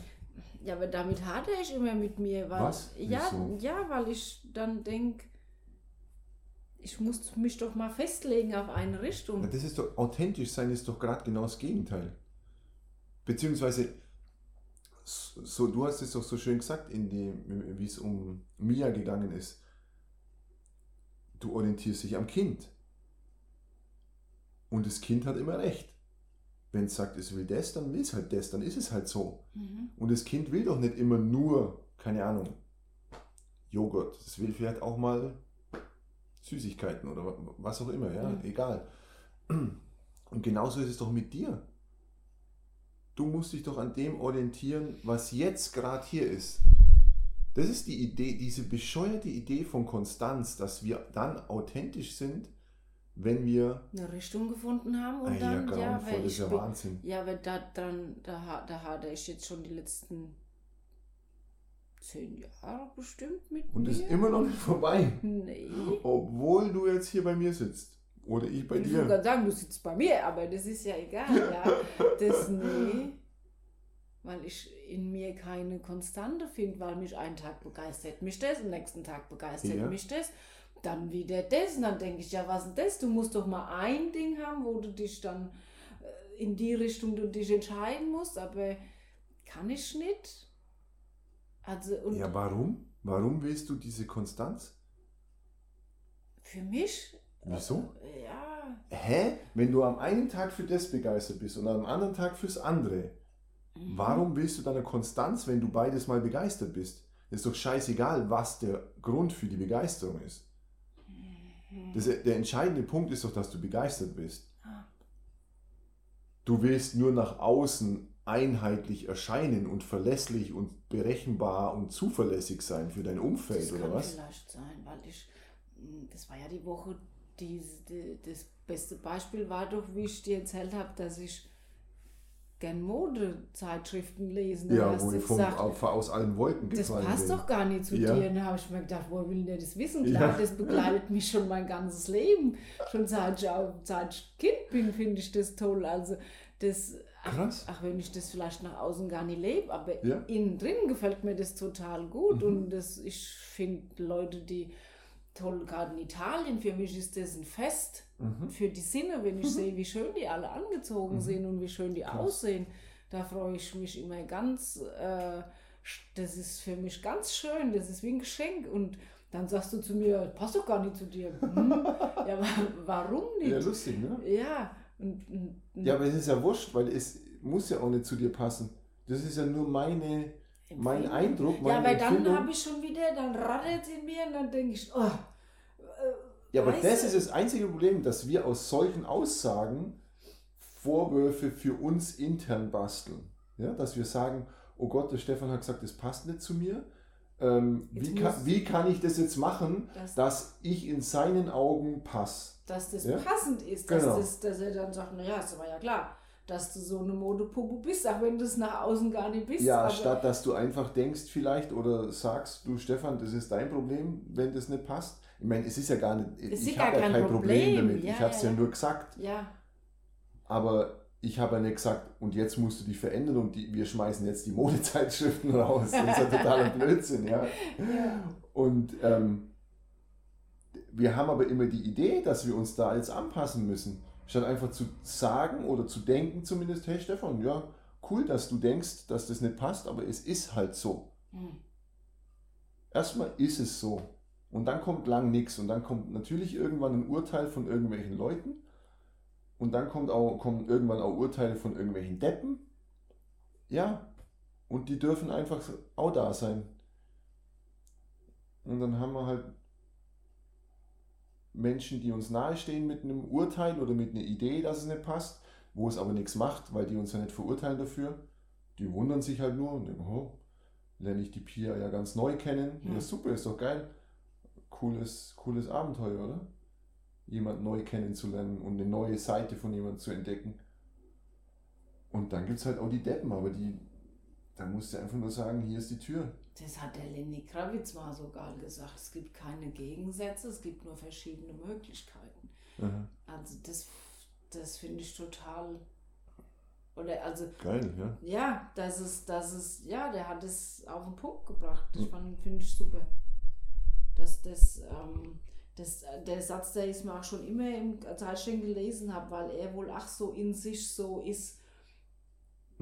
Speaker 1: Ja, aber damit hadere ich immer mit mir, weil
Speaker 2: Was?
Speaker 1: ja,
Speaker 2: Wieso?
Speaker 1: ja, weil ich dann denke, ich muss mich doch mal festlegen auf eine Richtung.
Speaker 2: das ist doch, authentisch sein ist doch gerade genau das Gegenteil. Beziehungsweise, so, du hast es doch so schön gesagt, in dem, wie es um Mia gegangen ist. Du orientierst dich am Kind. Und das Kind hat immer recht. Wenn es sagt, es will das, dann will es halt das, dann ist es halt so.
Speaker 1: Mhm.
Speaker 2: Und das Kind will doch nicht immer nur, keine Ahnung, Joghurt. Es will vielleicht auch mal Süßigkeiten oder wa- was auch immer, ja,
Speaker 1: Mhm.
Speaker 2: egal. Und genauso ist es doch mit dir. Du musst dich doch an dem orientieren, was jetzt gerade hier ist. Das ist die Idee, diese bescheuerte Idee von Konstanz, dass wir dann authentisch sind, wenn wir.
Speaker 1: Eine Richtung gefunden haben und
Speaker 2: Ei,
Speaker 1: dann, ja,
Speaker 2: grauenvoll,
Speaker 1: weil ich
Speaker 2: ja
Speaker 1: bin,
Speaker 2: Wahnsinn.
Speaker 1: ja, aber da dran, da, da hadere ich jetzt schon die letzten zehn Jahre bestimmt mit
Speaker 2: Und
Speaker 1: mir.
Speaker 2: ist immer noch nicht vorbei.
Speaker 1: Nee.
Speaker 2: Obwohl du jetzt hier bei mir sitzt. Oder ich bei
Speaker 1: ich
Speaker 2: dir.
Speaker 1: wollte gerade sagen, du sitzt bei mir, aber das ist ja egal, ja. Das, nee. Weil ich in mir keine Konstante finde, weil mich einen Tag begeistert mich das, am nächsten Tag begeistert
Speaker 2: Ja.
Speaker 1: mich das, dann wieder das. Und dann denke ich, ja, was ist das? Du musst doch mal ein Ding haben, wo du dich dann äh, in die Richtung du dich entscheiden musst, aber kann ich nicht. Also, und
Speaker 2: Ja, warum? Warum willst du diese Konstanz?
Speaker 1: für mich,
Speaker 2: Wieso?
Speaker 1: ja,
Speaker 2: Hä? Wenn du am einen Tag für das begeistert bist und am anderen Tag fürs andere,
Speaker 1: Mhm.
Speaker 2: warum willst du dann eine Konstanz, wenn du beides mal begeistert bist? Ist doch scheißegal, was der Grund für die Begeisterung ist.
Speaker 1: Mhm.
Speaker 2: Das, der entscheidende Punkt ist doch, dass du begeistert bist.
Speaker 1: Ah.
Speaker 2: Du willst nur nach außen einheitlich erscheinen und verlässlich und berechenbar und zuverlässig sein für dein Umfeld,
Speaker 1: Das
Speaker 2: oder
Speaker 1: kann
Speaker 2: was?
Speaker 1: vielleicht sein, weil ich, mh, das war ja die Woche, die, die, das beste Beispiel war doch, wie ich dir erzählt habe, dass ich gern Modezeitschriften lesen. Da
Speaker 2: Ja, wo
Speaker 1: du
Speaker 2: ich vom,
Speaker 1: gesagt,
Speaker 2: auf, aus allen Wolken
Speaker 1: das passt
Speaker 2: bin.
Speaker 1: doch gar nicht zu
Speaker 2: Ja.
Speaker 1: dir. Und da habe ich mir gedacht, woher will der das wissen? Klar,
Speaker 2: Ja.
Speaker 1: das begleitet mich schon mein ganzes Leben. Schon seit ich, auch, seit ich Kind bin, finde ich das toll. Also das, ach,
Speaker 2: Krass.
Speaker 1: ach, wenn ich das vielleicht nach außen gar nicht lebe, aber
Speaker 2: Ja.
Speaker 1: innen drin gefällt mir das total gut.
Speaker 2: Mhm.
Speaker 1: Und das, ich finde Leute, die toll, gerade in Italien, für mich ist das ein Fest
Speaker 2: Mhm.
Speaker 1: für die Sinne, wenn ich sehe, wie schön die alle angezogen
Speaker 2: Mhm.
Speaker 1: sind und wie schön die
Speaker 2: Krass.
Speaker 1: aussehen. Da freue ich mich immer ganz. Äh, das ist für mich ganz schön. Das ist wie ein Geschenk. Und dann sagst du zu mir, passt doch gar nicht zu dir. Hm? ja, warum
Speaker 2: Ja,
Speaker 1: nicht?
Speaker 2: lustig, ne?
Speaker 1: Ja. Und, und
Speaker 2: Ja, aber es ist ja wurscht, weil es muss ja auch nicht zu dir passen. Das ist ja nur meine, mein
Speaker 1: Empfehlung.
Speaker 2: Eindruck, meine
Speaker 1: Ja, weil dann habe ich schon wieder, dann rattert es in mir und dann denke ich, oh. äh,
Speaker 2: Ja, aber das
Speaker 1: du?
Speaker 2: ist das einzige Problem, dass wir aus solchen Aussagen Vorwürfe für uns intern basteln. Ja, dass wir sagen, oh Gott, der Stefan hat gesagt, das passt nicht zu mir. Ähm, wie, kann, wie kann ich das jetzt machen,
Speaker 1: Das-
Speaker 2: dass ich in seinen Augen passe?
Speaker 1: dass das
Speaker 2: Ja?
Speaker 1: passend ist, dass,
Speaker 2: Genau.
Speaker 1: das, dass er dann sagt, naja, ist aber ja klar, dass du so eine Modepuppe bist, auch wenn du es nach außen gar nicht bist.
Speaker 2: Ja, statt dass du einfach denkst vielleicht oder sagst, du Stefan, das ist dein Problem, wenn das nicht passt. Ich meine, es ist ja gar nicht,
Speaker 1: Es ist
Speaker 2: ich
Speaker 1: gar
Speaker 2: habe ja
Speaker 1: kein
Speaker 2: kein Problem,
Speaker 1: Problem.
Speaker 2: damit.
Speaker 1: Ja,
Speaker 2: ich habe es ja,
Speaker 1: ja.
Speaker 2: nur gesagt.
Speaker 1: Ja,
Speaker 2: Aber ich habe ja nicht gesagt, und jetzt musst du dich verändern und die, wir schmeißen jetzt die Modezeitschriften raus. Das ist ja totaler Blödsinn, ja.
Speaker 1: ja,
Speaker 2: Und ähm, wir haben aber immer die Idee, dass wir uns da jetzt anpassen müssen. Statt einfach zu sagen oder zu denken zumindest, hey Stefan, ja, cool, dass du denkst, dass das nicht passt, aber es ist halt so.
Speaker 1: Hm.
Speaker 2: Erstmal ist es so. Und dann kommt lang nichts. Und dann kommt natürlich irgendwann ein Urteil von irgendwelchen Leuten. Und dann kommt auch, kommen irgendwann auch Urteile von irgendwelchen Deppen. Ja. Und die dürfen einfach auch da sein. Und dann haben wir halt Menschen, die uns nahestehen mit einem Urteil oder mit einer Idee, dass es nicht passt, wo es aber nichts macht, weil die uns ja nicht verurteilen dafür. Die wundern sich halt nur und denken, oh, lerne ich die Pia ja ganz neu kennen. Ja,
Speaker 1: Ja.
Speaker 2: super, ist doch geil. Cooles, cooles Abenteuer, oder? Jemand neu kennenzulernen und eine neue Seite von jemandem zu entdecken. Und dann gibt es halt auch die Deppen, aber die, da musst du einfach nur sagen, hier ist die Tür.
Speaker 1: Das hat der Lenny Kravitz mal sogar gesagt. Es gibt keine Gegensätze, es gibt nur verschiedene Möglichkeiten.
Speaker 2: Aha.
Speaker 1: Also das, das finde ich total. Oder also
Speaker 2: Geil, ja.
Speaker 1: Ja, das ist, das ist, ja, der hat es auf den Punkt gebracht. Das
Speaker 2: Mhm.
Speaker 1: finde ich super. Das, das, ähm, das, der Satz, der ich mir auch schon immer im Zeitschrift gelesen habe, weil er wohl ach so in sich so ist.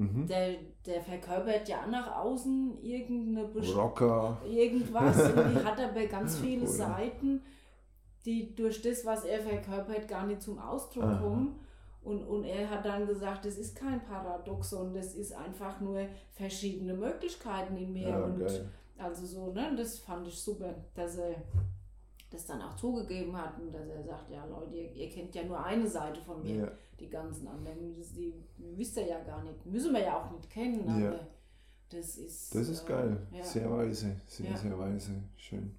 Speaker 2: Mhm.
Speaker 1: Der, der verkörpert ja nach außen irgendeine best-
Speaker 2: Rocker.
Speaker 1: irgendwas die hat aber ganz viele
Speaker 2: Oder?
Speaker 1: Seiten, die durch das, was er verkörpert, gar nicht zum Ausdruck
Speaker 2: Aha.
Speaker 1: kommen. Und, und er hat dann gesagt, das ist kein Paradoxon, das ist einfach nur verschiedene Möglichkeiten in mir.
Speaker 2: Ja,
Speaker 1: und
Speaker 2: geil.
Speaker 1: also so, ne, das fand ich super, dass er das dann auch zugegeben hat und dass er sagt, ja Leute, ihr, ihr kennt ja nur eine Seite von mir,
Speaker 2: Ja.
Speaker 1: Die ganzen anderen, das, die wisst ihr ja gar nicht, müssen wir ja auch nicht kennen,
Speaker 2: Ja.
Speaker 1: aber das ist...
Speaker 2: Das ist
Speaker 1: äh,
Speaker 2: geil.
Speaker 1: ja.
Speaker 2: Sehr weise. Sehr,
Speaker 1: Ja.
Speaker 2: sehr weise. Schön.